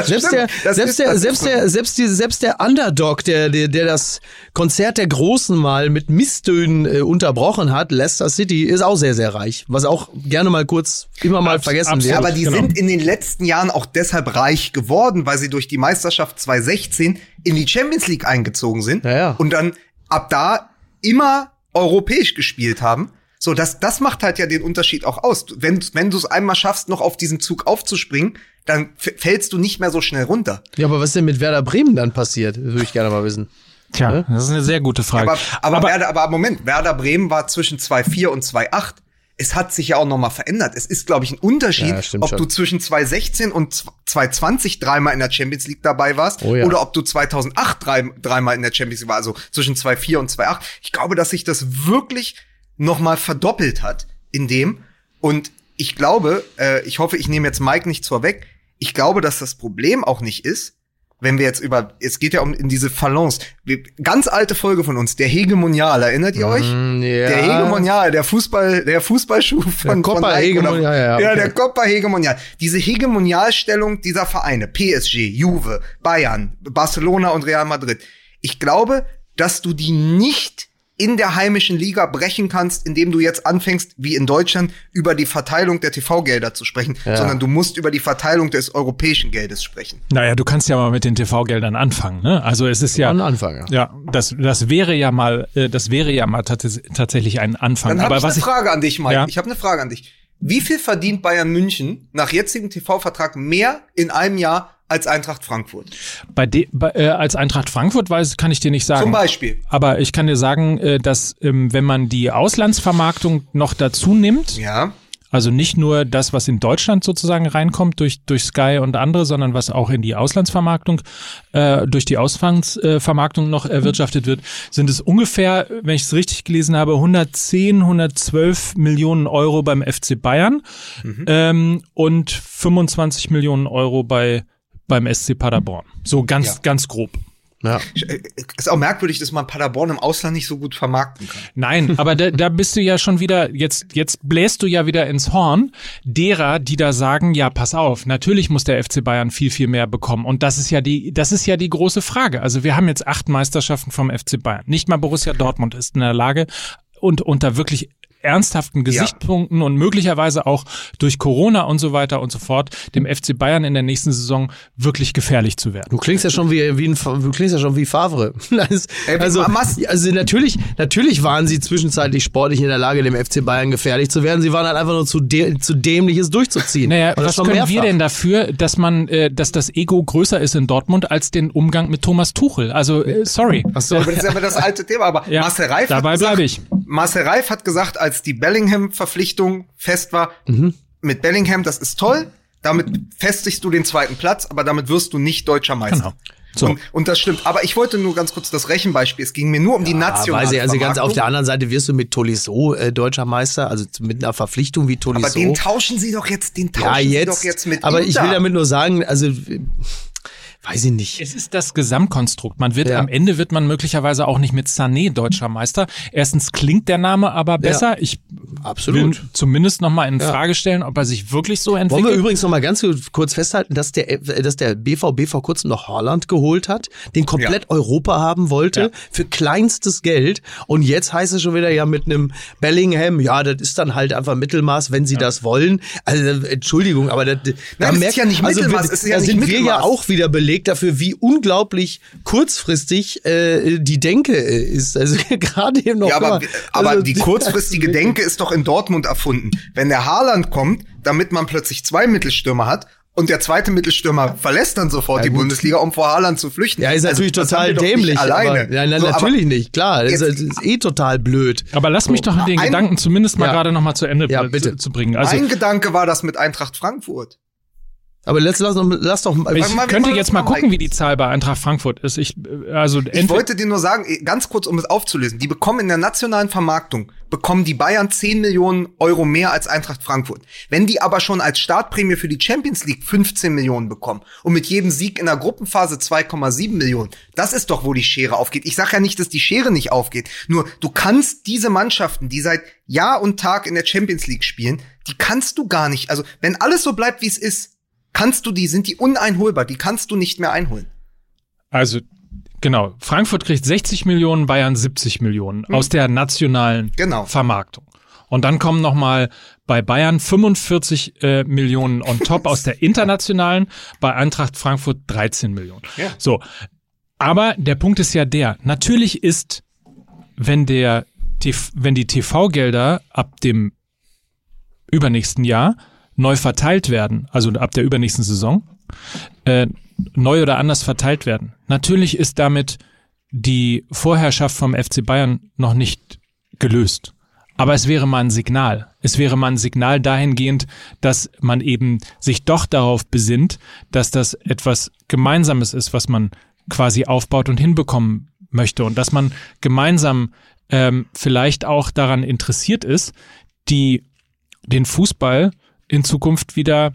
Das Selbst stimmt. der, Das selbst der, selbst der, selbst die, selbst der Underdog, der, der, der das Konzert der Großen mal mit Misstönen äh, unterbrochen hat, Leicester City, ist auch sehr, sehr reich. Was auch gerne mal kurz immer mal Abs- vergessen absolut. wird. Aber die Genau. sind in den letzten Jahren auch deshalb reich geworden, weil sie durch die Meisterschaft 2016 in die Champions League eingezogen sind Ja, ja. und dann ab da immer europäisch gespielt haben. So, das, das macht halt ja den Unterschied auch aus. Wenn, wenn du es einmal schaffst, noch auf diesen Zug aufzuspringen, dann fällst du nicht mehr so schnell runter. Ja, aber was ist denn mit Werder Bremen dann passiert? Würde ich gerne mal wissen. Tja, das ist eine sehr gute Frage. Aber, aber, Werder, aber Moment, Werder Bremen war zwischen 2,4 und 2,8. Es hat sich ja auch noch mal verändert. Es ist, glaube ich, ein Unterschied, Ja, ob schon. du zwischen 2016 und 2020 dreimal in der Champions League dabei warst Oh ja. oder ob du 2008 drei, dreimal in der Champions League warst, also zwischen 2,4 und 2,8. Ich glaube, dass sich das wirklich noch mal verdoppelt hat in dem. Und ich glaube, äh, ich hoffe, ich nehme jetzt Mike nicht vorweg, ich glaube, dass das Problem auch nicht ist, wenn wir jetzt über, es geht ja um in diese Falance. Wir, ganz alte Folge von uns, der Hegemonial, erinnert ihr euch? Mm, ja. Der Hegemonial, der Fußball, der Fußballschuh von, Copa von Hegemonial, oder- ja, ja, ja, okay. der Copa Hegemonial. Diese Hegemonialstellung dieser Vereine, PSG, Juve, Bayern, Barcelona und Real Madrid. Ich glaube, dass du die nicht in der heimischen Liga brechen kannst, indem du jetzt anfängst, wie in Deutschland, über die Verteilung der TV-Gelder zu sprechen, Ja. sondern du musst über die Verteilung des europäischen Geldes sprechen. Naja, du kannst ja mal mit den TV-Geldern anfangen, ne? Also es ist ja. Anfang, ja. Ja, das, das wäre ja mal, äh, das wäre ja mal tats tatsächlich ein Anfang. Dann habe Aber ich was eine ich, Frage an dich, Mike. Ja. Ich habe eine Frage an dich. Wie viel verdient Bayern München nach jetzigem TV-Vertrag mehr in einem Jahr als Eintracht Frankfurt? bei, de, bei äh, als Eintracht Frankfurt weiß, kann ich dir nicht sagen. Zum Beispiel. Aber ich kann dir sagen, äh, dass ähm, wenn man die Auslandsvermarktung noch dazu nimmt, Ja. also nicht nur das, was in Deutschland sozusagen reinkommt durch, durch Sky und andere, sondern was auch in die Auslandsvermarktung, äh, durch die Auslandsvermarktung noch erwirtschaftet wird, sind es ungefähr, wenn ich es richtig gelesen habe, 110, 112 Millionen Euro beim FC Bayern ähm, und 25 Millionen Euro bei beim SC Paderborn. So ganz, Ja. ganz grob. Ja. Äh, Ist auch merkwürdig, dass man Paderborn im Ausland nicht so gut vermarkten kann. Nein, aber da, da bist du ja schon wieder, jetzt, jetzt bläst du ja wieder ins Horn derer, die da sagen, ja, pass auf, natürlich muss der FC Bayern viel, viel mehr bekommen. Und das ist ja die, das ist ja die große Frage. Also wir haben jetzt acht Meisterschaften vom FC Bayern. Nicht mal Borussia Dortmund ist in der Lage und unter wirklich ernsthaften Gesichtspunkten und möglicherweise auch durch Corona und so weiter und so fort dem FC Bayern in der nächsten Saison wirklich gefährlich zu werden. Du klingst ja schon wie, wie ein, du klingst ja schon wie Favre. Also, also natürlich, natürlich waren sie zwischenzeitlich sportlich in der Lage, dem FC Bayern gefährlich zu werden. Sie waren halt einfach nur zu, dä zu dämlich, es durchzuziehen. Naja, was können wir mehrfach. denn dafür, dass man, äh, dass das Ego größer ist in Dortmund als den Umgang mit Thomas Tuchel? Also, äh, sorry. Ach so. Aber das ist aber das alte Thema. Aber Ja, Marcel Reif dabei bleibe ich. Marcel Reif hat gesagt, als die Bellingham-Verpflichtung fest war, Mhm. mit Bellingham, das ist toll, damit festigst du den zweiten Platz, aber damit wirst du nicht deutscher Meister. Genau. So. Und, und das stimmt. Aber ich wollte nur ganz kurz das Rechenbeispiel. Es ging mir nur um die Ja, nationale weiß ich, also ganz auf der anderen Seite wirst du mit Tolisso äh, deutscher Meister, also mit einer Verpflichtung wie Tolisso. Aber den tauschen sie doch jetzt, den tauschen ja, sie jetzt, doch jetzt mit aber ich Inter. will damit nur sagen, also weiß ich nicht. Es ist das Gesamtkonstrukt. Man wird Ja. am Ende wird man möglicherweise auch nicht mit Sané deutscher Meister. Erstens klingt der Name aber besser. Ich Absolut. will zumindest noch mal in Ja. Frage stellen, ob er sich wirklich so Wollen wir entwickelt. übrigens noch mal ganz kurz festhalten, dass der, dass der BVB vor kurzem noch Haaland geholt hat, den komplett Europa haben wollte, Ja. für kleinstes Geld. Und jetzt heißt es schon wieder ja mit einem Bellingham, ja, das ist dann halt einfach Mittelmaß, wenn sie das wollen. Also, Entschuldigung, aber das, da merkt- ja nicht also, Mittelmaß, wir- es ist ja da sind wir ja Mittelmaß. auch wieder belegt dafür, wie unglaublich kurzfristig äh, die Denke äh, ist. Also gerade eben noch. Ja, aber, mal- aber also, die kurzfristige also, Denke ist doch in Dortmund erfunden. Wenn der Haaland kommt, damit man plötzlich zwei Mittelstürmer hat und der zweite Mittelstürmer verlässt dann sofort die gut. Bundesliga, um vor Haaland zu flüchten. Ja, ist Also, natürlich haben total dämlich. Alleine. Aber, ja, nein, So, aber- natürlich nicht, klar. Das ist, Jetzt- das ist eh total blöd. aber lass mich doch den ein- Gedanken zumindest mal Ja. gerade noch mal zu Ende Ja, bitte. Zu, zu bringen. Also mein Gedanke war das mit Eintracht Frankfurt. Aber lass, lass, doch- lass doch. ich mal, könnte jetzt mal mal gucken, Mike. wie die Zahl bei Eintracht Frankfurt ist. Ich äh, also Ich wollte dir nur sagen, eh, ganz kurz, um es aufzulösen, die bekommen in der nationalen Vermarktung, bekommen die Bayern 10 Millionen Euro mehr als Eintracht Frankfurt. Wenn die aber schon als Startprämie für die Champions League 15 Millionen bekommen und mit jedem Sieg in der Gruppenphase 2,7 Millionen, das ist doch, wo die Schere aufgeht. Ich sage ja nicht, dass die Schere nicht aufgeht. Nur, du kannst diese Mannschaften, die seit Jahr und Tag in der Champions League spielen, die kannst du gar nicht. Also, wenn alles so bleibt, wie es ist, kannst du die, sind die uneinholbar, die kannst du nicht mehr einholen. Also genau, Frankfurt kriegt 60 Millionen, Bayern 70 Millionen aus der nationalen Genau. Vermarktung. Und dann kommen noch mal bei Bayern 45 äh, Millionen on top aus der internationalen, bei Eintracht Frankfurt 13 Millionen. Ja. So, aber der Punkt ist ja der, natürlich ist, wenn der wenn die TV-Gelder ab dem übernächsten Jahr neu verteilt werden, also ab der übernächsten Saison, äh, neu oder anders verteilt werden. Natürlich ist damit die Vorherrschaft vom FC Bayern noch nicht gelöst. Aber es wäre mal ein Signal. Es wäre mal ein Signal dahingehend, dass man eben sich doch darauf besinnt, dass das etwas Gemeinsames ist, was man quasi aufbaut und hinbekommen möchte und dass man gemeinsam ähm, vielleicht auch daran interessiert ist, die den Fußball in Zukunft wieder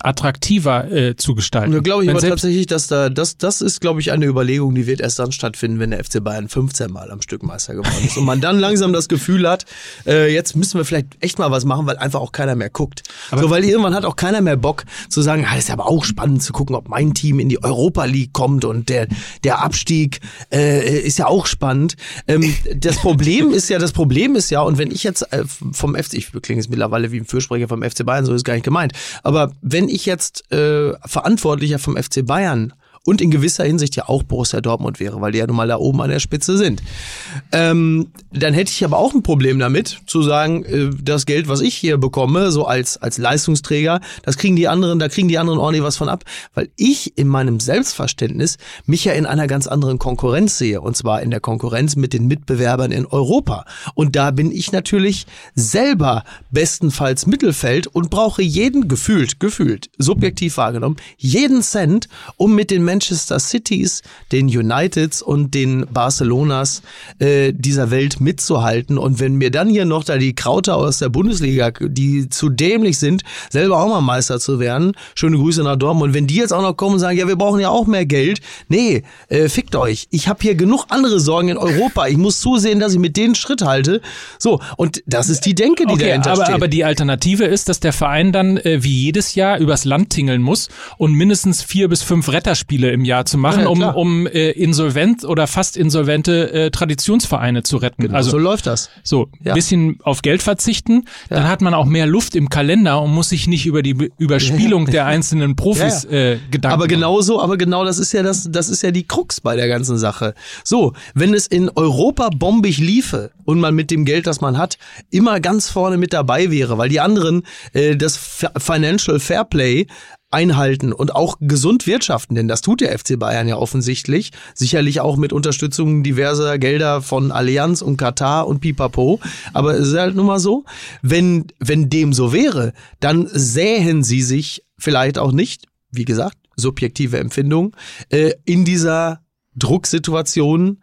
attraktiver äh, zu gestalten. Da glaube ich Wenn aber tatsächlich, dass da, das, das ist, glaube ich, eine Überlegung, die wird erst dann stattfinden, wenn der FC Bayern 15 Mal am Stück Meister geworden ist. Und man dann langsam das Gefühl hat, äh, jetzt müssen wir vielleicht echt mal was machen, weil einfach auch keiner mehr guckt. so, weil irgendwann hat auch keiner mehr Bock zu sagen, ah, ist aber auch spannend zu gucken, ob mein Team in die Europa League kommt und der, der Abstieg äh, ist ja auch spannend. Ähm, das Problem ist ja, das Problem ist ja, und wenn ich jetzt äh, vom FC, ich klinge jetzt mittlerweile wie ein Fürsprecher vom FC Bayern, so ist gar nicht gemeint, aber wenn ich jetzt äh, Verantwortlicher vom FC Bayern und in gewisser Hinsicht ja auch Borussia Dortmund wäre, weil die ja nun mal da oben an der Spitze sind. Ähm, dann hätte ich aber auch ein Problem damit, zu sagen, äh, das Geld, was ich hier bekomme, so als, als Leistungsträger, das kriegen die anderen, da kriegen die anderen ordentlich was von ab, weil ich in meinem Selbstverständnis mich ja in einer ganz anderen Konkurrenz sehe, und zwar in der Konkurrenz mit den Mitbewerbern in Europa. Und da bin ich natürlich selber bestenfalls Mittelfeld und brauche jeden gefühlt, gefühlt, subjektiv wahrgenommen, jeden Cent, um mit den Manchester Cities, den Uniteds und den Barcelonas äh, dieser Welt mitzuhalten. Und wenn mir dann hier noch da die Krauter aus der Bundesliga, die zu dämlich sind, selber auch mal Meister zu werden, schöne Grüße nach Dortmund, wenn die jetzt auch noch kommen und sagen, ja, wir brauchen ja auch mehr Geld, nee, äh, fickt euch. Ich habe hier genug andere Sorgen in Europa. Ich muss zusehen, dass ich mit denen Schritt halte. So, und das ist die Denke, die Okay, dahinter aber, steht. aber die Alternative ist, dass der Verein dann äh, wie jedes Jahr übers Land tingeln muss und mindestens vier bis fünf Retterspiele im Jahr zu machen, Ja, ja, um, um äh, insolvent oder fast insolvente äh, Traditionsvereine zu retten. Genau, also so läuft das. so, Ja. bisschen auf Geld verzichten, dann hat man auch mehr Luft im Kalender und muss sich nicht über die Be- Überspielung der einzelnen Profis Ja, ja. Äh, Gedanken Aber genauso, aber genau das ist ja das, das ist ja die Krux bei der ganzen Sache. So, wenn es in Europa bombig liefe und man mit dem Geld, das man hat, immer ganz vorne mit dabei wäre, weil die anderen äh, das Financial Fairplay einhalten und auch gesund wirtschaften, denn das tut der FC Bayern ja offensichtlich, sicherlich auch mit Unterstützung diverser Gelder von Allianz und Katar und Pipapo, aber es ist halt nun mal so, wenn, wenn dem so wäre, dann sähen sie sich vielleicht auch nicht, wie gesagt, subjektive Empfindung, äh, in dieser Drucksituation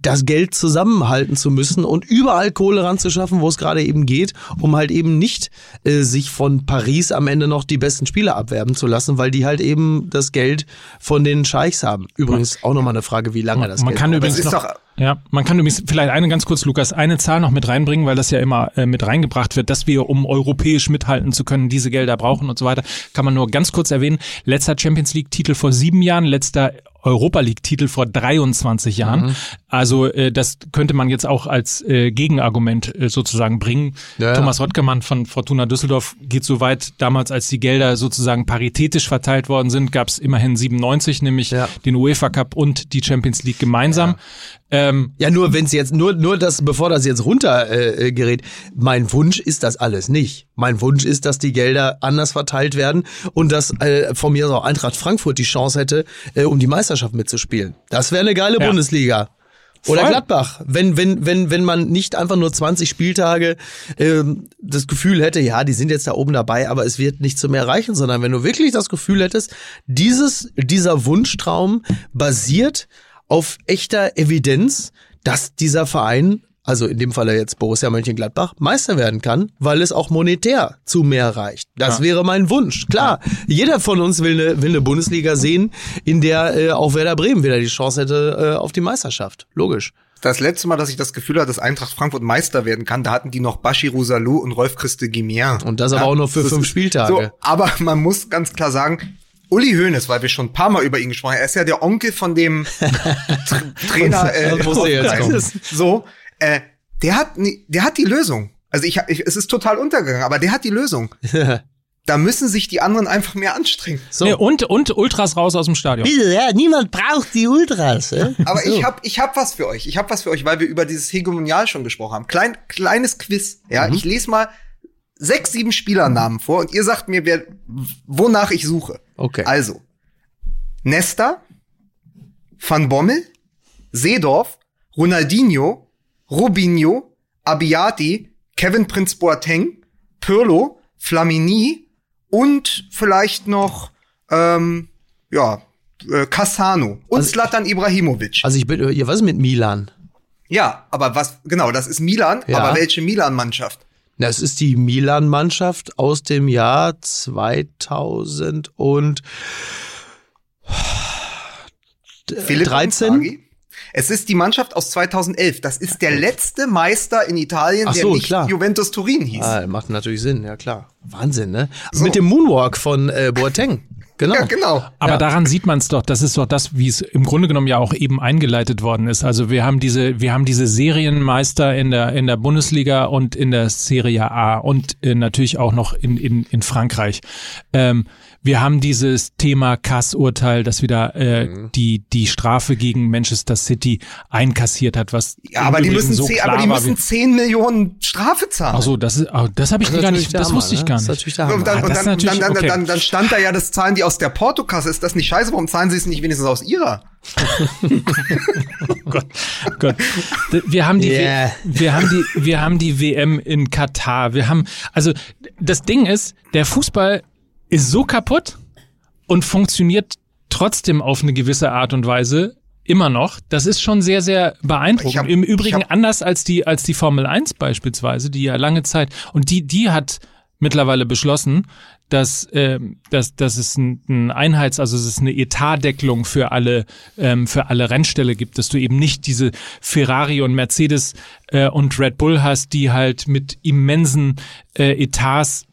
das Geld zusammenhalten zu müssen und überall Kohle ranzuschaffen, wo es gerade eben geht, um halt eben nicht äh, sich von Paris am Ende noch die besten Spieler abwerben zu lassen, weil die halt eben das Geld von den Scheichs haben. Übrigens auch nochmal eine Frage, wie lange das man Geld kann braucht. übrigens Das ist noch, doch- ja, man kann übrigens vielleicht eine ganz kurz, Lukas, eine Zahl noch mit reinbringen, weil das ja immer äh, mit reingebracht wird, dass wir, um europäisch mithalten zu können, diese Gelder brauchen und so weiter. Kann man nur ganz kurz erwähnen. Letzter Champions League Titel vor sieben Jahren, letzter Europa League Titel vor 23 Jahren. Mhm. Also äh, das könnte man jetzt auch als äh, Gegenargument äh, sozusagen bringen. Ja, ja. Thomas Rottgermann von Fortuna Düsseldorf geht so weit, damals als die Gelder sozusagen paritätisch verteilt worden sind, gab es immerhin 97, nämlich Ja. den UEFA Cup und die Champions League gemeinsam. Ähm, Ja, nur wenn es jetzt, nur, nur das, bevor das jetzt runter äh, gerät, mein Wunsch ist das alles nicht. Mein Wunsch ist, dass die Gelder anders verteilt werden und dass äh, von mir aus auch Eintracht Frankfurt die Chance hätte, äh, um die Meisterschaft mitzuspielen. Das wäre eine geile Ja. Bundesliga. Oder Voll. Gladbach, wenn, wenn, wenn, wenn man nicht einfach nur 20 Spieltage ähm, das Gefühl hätte, ja, die sind jetzt da oben dabei, aber es wird nicht zu mehr reichen, sondern wenn du wirklich das Gefühl hättest, dieses, dieser Wunschtraum basiert auf echter Evidenz, dass dieser Verein, also in dem Falle jetzt Borussia Mönchengladbach, Meister werden kann, weil es auch monetär zu mehr reicht. Das Ja. wäre mein Wunsch. Klar, jeder von uns will eine, will eine Bundesliga sehen, in der äh, auch Werder Bremen wieder die Chance hätte äh, auf die Meisterschaft. Logisch. Das letzte Mal, dass ich das Gefühl hatte, dass Eintracht Frankfurt Meister werden kann, da hatten die noch Bashiru Salou und Rolf Christe Guimien. Und das aber auch noch für fünf Spieltage. So, aber man muss ganz klar sagen, Uli Hoeneß, weil wir schon ein paar Mal über ihn gesprochen haben, er ist ja der Onkel von dem Tra Trainer. Äh, musste jetzt kommen. So, äh, der hat, der hat die Lösung. Also ich, ich, es ist total untergegangen, aber der hat die Lösung. Da müssen sich die anderen einfach mehr anstrengen. So. nee, und, und Ultras raus aus dem Stadion. Bitte, ja, niemand braucht die Ultras. Äh? Aber so. ich hab, ich hab was für euch. Ich hab was für euch, weil wir über dieses Hegemonial schon gesprochen haben. Klein, kleines Quiz. Ja, ich lese mal sechs, sieben Spielernamen vor und ihr sagt mir, wer, wonach ich suche. Okay. Also, Nesta, Van Bommel, Seedorf, Ronaldinho, Robinho, Abiati, Kevin Prince Boateng, Pirlo, Flamini und vielleicht noch, ähm, ja, äh, Cassano und Also- Zlatan Ibrahimovic. Also ich bin, ja, was ist mit Milan? ja, aber was, genau, das ist Milan, Ja. aber welche Milan-Mannschaft? Das ist die Milan-Mannschaft aus dem Jahr 2000 und Philipp 13? Inzaghi? Es ist die Mannschaft aus 2011. Das ist der letzte Meister in Italien, Ach der so, nicht klar. Juventus Turin hieß. Ah, macht natürlich Sinn, ja klar. Wahnsinn, ne? So. Mit dem Moonwalk von äh, Boateng. Genau. Ja, genau. Aber Ja. daran sieht man es doch, das ist doch das, wie es im Grunde genommen ja auch eben eingeleitet worden ist. Also wir haben diese, wir haben diese Serienmeister in der, in der Bundesliga und in der Serie A und äh, natürlich auch noch in, in, in Frankreich. Ähm, wir haben dieses Thema Kass-Urteil, das wieder äh, Mhm. die, die Strafe gegen Manchester City einkassiert hat, was Ja, aber die müssen, so zehn, aber die war müssen 10 Millionen Strafe zahlen. Ach so, das ist, oh, das habe ich Das gar nicht, das wusste ich ne? gar nicht. und dann, Ah, und dann, dann, dann, okay. dann, dann stand da ja, das zahlen die aus der Portokasse. Ist das nicht scheiße? Warum zahlen sie es nicht wenigstens aus ihrer? Gott, Gott. D- Wir haben die, Yeah. wir haben die, wir haben die WM in Katar. Wir haben, also das Ding ist, der Fußball ist so kaputt und funktioniert trotzdem auf eine gewisse Art und Weise immer noch. Das ist schon sehr, sehr beeindruckend. hab- Im Übrigen anders als die, als die Formel 1 beispielsweise, die ja lange Zeit, und die, die hat mittlerweile beschlossen, dass, ähm, dass, dass es ein, ein Einheits-, also es eine Etatdeckelung für alle, ähm, für alle Rennställe gibt, dass du eben nicht diese Ferrari und Mercedes äh, und Red Bull hast, die halt mit immensen äh, Etats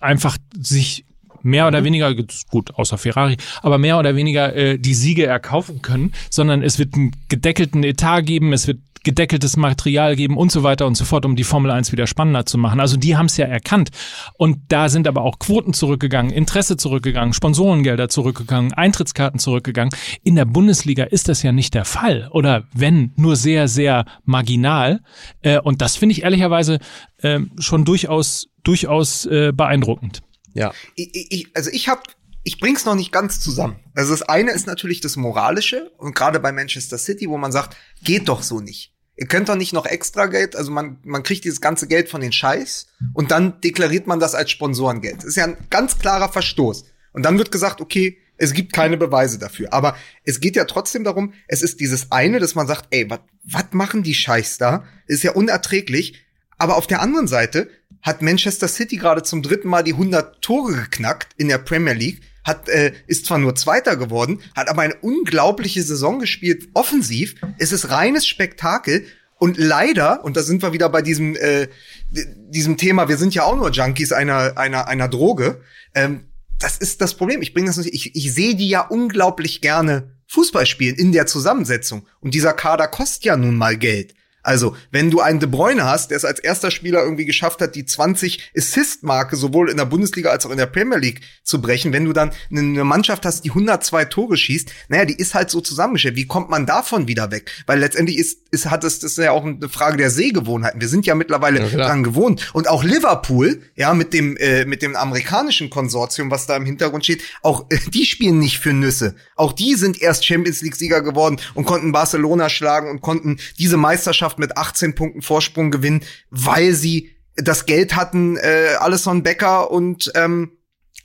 einfach sich mehr oder weniger, gut, außer Ferrari, aber mehr oder weniger äh, die Siege erkaufen können, sondern es wird einen gedeckelten Etat geben, es wird gedeckeltes Material geben und so weiter und so fort, um die Formel 1 wieder spannender zu machen. Also die haben es ja erkannt. Und da sind aber auch Quoten zurückgegangen, Interesse zurückgegangen, Sponsorengelder zurückgegangen, Eintrittskarten zurückgegangen. In der Bundesliga ist das ja nicht der Fall. Oder wenn, nur sehr, sehr marginal. Äh, und das finde ich ehrlicherweise äh, schon durchaus, durchaus äh, beeindruckend. Ja. ich, ich, also ich habe, ich bring's noch nicht ganz zusammen. Also das eine ist natürlich das Moralische und gerade bei Manchester City, wo man sagt, geht doch so nicht. Ihr könnt doch nicht noch extra Geld, also man, man kriegt dieses ganze Geld von den Scheiß und dann deklariert man das als Sponsorengeld. Das ist ja ein ganz klarer Verstoß. Und dann wird gesagt, okay, es gibt keine Beweise dafür. Aber es geht ja trotzdem darum, es ist dieses eine, dass man sagt, ey, was machen die Scheiß da? Ist ja unerträglich. Aber auf der anderen Seite hat Manchester City gerade zum dritten Mal die 100 Tore geknackt in der Premier League, hat äh, ist zwar nur Zweiter geworden, hat aber eine unglaubliche Saison gespielt, offensiv. Es ist reines Spektakel und leider und da sind wir wieder bei diesem äh, diesem Thema. Wir sind ja auch nur Junkies einer einer einer Droge. Ähm, das ist das Problem. Ich bringe das nicht. Ich, ich sehe die ja unglaublich gerne Fußball spielen in der Zusammensetzung und dieser Kader kostet ja nun mal Geld. Also, wenn du einen De Bruyne hast, der es als erster Spieler irgendwie geschafft hat, die 20 Assist-Marke sowohl in der Bundesliga als auch in der Premier League zu brechen, wenn du dann eine Mannschaft hast, die 102 Tore schießt, naja, die ist halt so zusammengestellt. Wie kommt man davon wieder weg? Weil letztendlich ist, ist hat es, das ist ja auch eine Frage der Sehgewohnheiten. Wir sind ja mittlerweile Ja, dran gewohnt. Und auch Liverpool, ja, mit dem, äh, mit dem amerikanischen Konsortium, was da im Hintergrund steht, auch äh, die spielen nicht für Nüsse. Auch die sind erst Champions League-Sieger geworden und konnten Barcelona schlagen und konnten diese Meisterschaft mit 18 Punkten Vorsprung gewinnen, weil sie das Geld hatten, äh, Alisson Becker und ähm,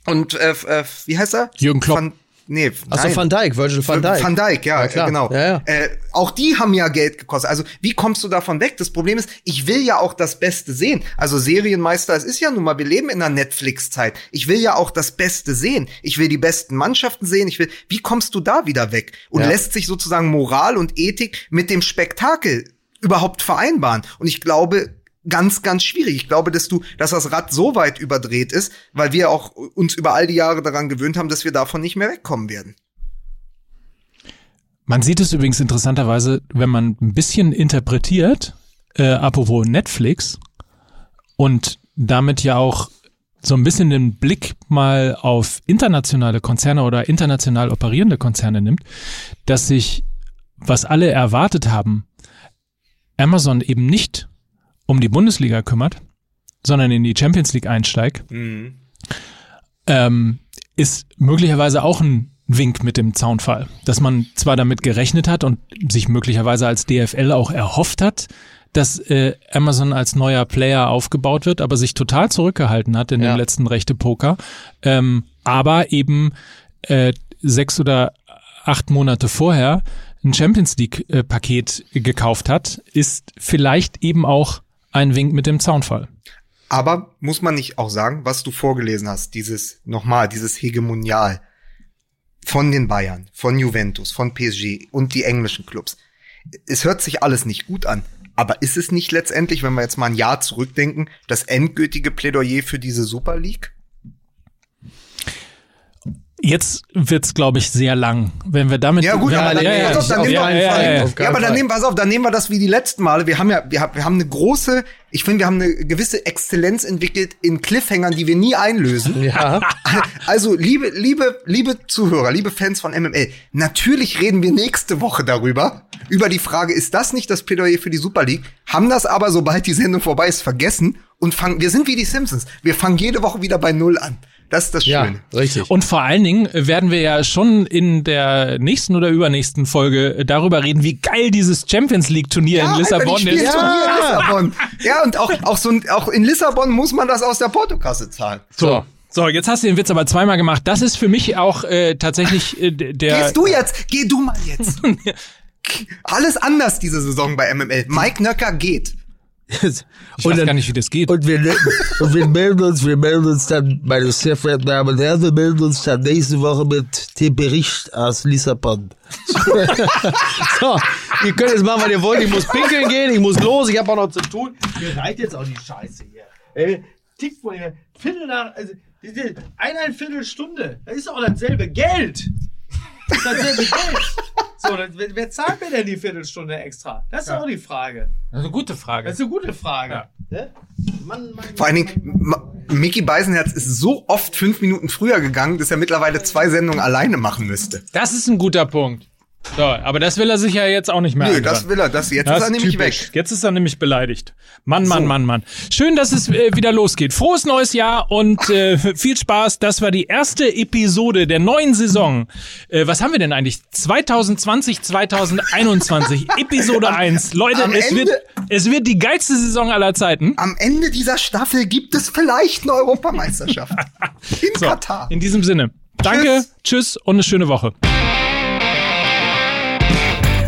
und äh, äh, wie heißt er? Jürgen Klopp. Van, nee, Achso. Van Dijk, Virgil van Dijk. Van Dijk, ja, Ja, klar. genau. Ja, ja. Äh, auch die haben ja Geld gekostet. Also wie kommst du davon weg? Das Problem ist, ich will ja auch das Beste sehen. Also Serienmeister, es ist ja nun mal, wir leben in einer Netflix-Zeit. Ich will ja auch das Beste sehen. Ich will die besten Mannschaften sehen. Ich will, wie kommst du da wieder weg? Und lässt sich sozusagen Moral und Ethik mit dem Spektakel überhaupt vereinbaren? Und ich glaube, ganz, ganz schwierig. Ich glaube, dass du, dass das Rad so weit überdreht ist, weil wir auch uns über all die Jahre daran gewöhnt haben, dass wir davon nicht mehr wegkommen werden. Man sieht es übrigens interessanterweise, wenn man ein bisschen interpretiert, äh, apropos Netflix, und damit ja auch so ein bisschen den Blick mal auf internationale Konzerne oder international operierende Konzerne nimmt, dass sich, was alle erwartet haben, Amazon eben nicht um die Bundesliga kümmert, sondern in die Champions League einsteigt, ähm, ist möglicherweise auch ein Wink mit dem Zaunfall, dass man zwar damit gerechnet hat und sich möglicherweise als DFL auch erhofft hat, dass äh, Amazon als neuer Player aufgebaut wird, aber sich total zurückgehalten hat in Ja. dem letzten rechte Poker, ähm, aber eben äh, sechs oder acht Monate vorher ein Champions League äh, gekauft hat, ist vielleicht eben auch ein Wink mit dem Zaunfall. Aber muss man nicht auch sagen, was du vorgelesen hast, dieses, nochmal, dieses Hegemonial von den Bayern, von Juventus, von PSG und die englischen Clubs. Es hört sich alles nicht gut an. Aber ist es nicht letztendlich, wenn wir jetzt mal ein Jahr zurückdenken, das endgültige Plädoyer für diese Super League? Jetzt wird's, glaube ich, sehr lang, wenn wir damit. Ja gut, ja, aber dann, ja, nehmen wir- ja, pass auf, dann auf nehmen wir, jeden Fall, ja, ja. ja, aber dann nehmen, pass auf, dann nehmen wir das wie die letzten Male. Wir haben ja, wir haben, wir haben eine große, ich finde, wir haben eine gewisse Exzellenz entwickelt in Cliffhangern, die wir nie einlösen. Ja. Also, liebe, liebe, liebe Zuhörer, liebe Fans von MML, natürlich reden wir nächste Woche darüber, über die Frage, ist das nicht das Plädoyer für die Super League? Haben das aber, sobald die Sendung vorbei ist, vergessen und fangen, wir sind wie die Simpsons. Wir fangen jede Woche wieder bei Null an. Das ist das Ja, Schöne. richtig. Und vor allen Dingen werden wir ja schon in der nächsten oder übernächsten Folge darüber reden, wie geil dieses Champions League Turnier in Lissabon Alter, ist. Turnier in Ja. Lissabon. Ja, und auch, auch so, ein- auch in Lissabon muss man das aus der Portokasse zahlen. so. So, jetzt hast du den Witz aber zweimal gemacht. Das ist für mich auch äh, tatsächlich äh, der. Gehst du jetzt? Geh du mal jetzt. Alles anders diese Saison bei MML. Mike Nöcker geht. Ich weiß gar nicht, wie das geht. Und wir, und wir melden uns, wir melden uns dann, meine sehr verehrten Damen und Herren, wir melden uns dann nächste Woche mit dem Bericht aus Lissabon. so, ihr könnt jetzt machen, was ihr wollt. Ich muss pinkeln gehen, ich muss los, ich habe auch noch zu tun. Mir reicht jetzt auch die Scheiße hier. Ey, tickt vor ihr. Viertel nach, also, eineinviertel Stunde, das ist auch dasselbe Geld. Dasselbe Geld. So, wer, wer zahlt mir denn die Viertelstunde extra? Das ist auch die Frage. Das ist eine gute Frage. Das ist eine gute Frage. Ja. Ne? Mann, Mann, Vor allen Dingen, Mickey Beisenherz ist so oft fünf Minuten früher gegangen, dass er mittlerweile zwei Sendungen alleine machen müsste. Das ist ein guter Punkt. So, aber das will er sich ja jetzt auch nicht mehr Nö, anhören. das will er. Das, jetzt Das ist er nämlich typisch. weg. Jetzt ist er nämlich beleidigt. Mann, Mann, Mann, Mann. Schön, dass es äh, wieder losgeht. Frohes neues Jahr und äh, viel Spaß. Das war die erste Episode der neuen Saison. Äh, was haben wir denn eigentlich? 2020, 2021, Episode 1. Leute, es wird, Ende- es wird die geilste Saison aller Zeiten. Am Ende dieser Staffel gibt es vielleicht eine Europameisterschaft. In So, Katar. in diesem Sinne. Danke, tschüss und eine schöne Woche.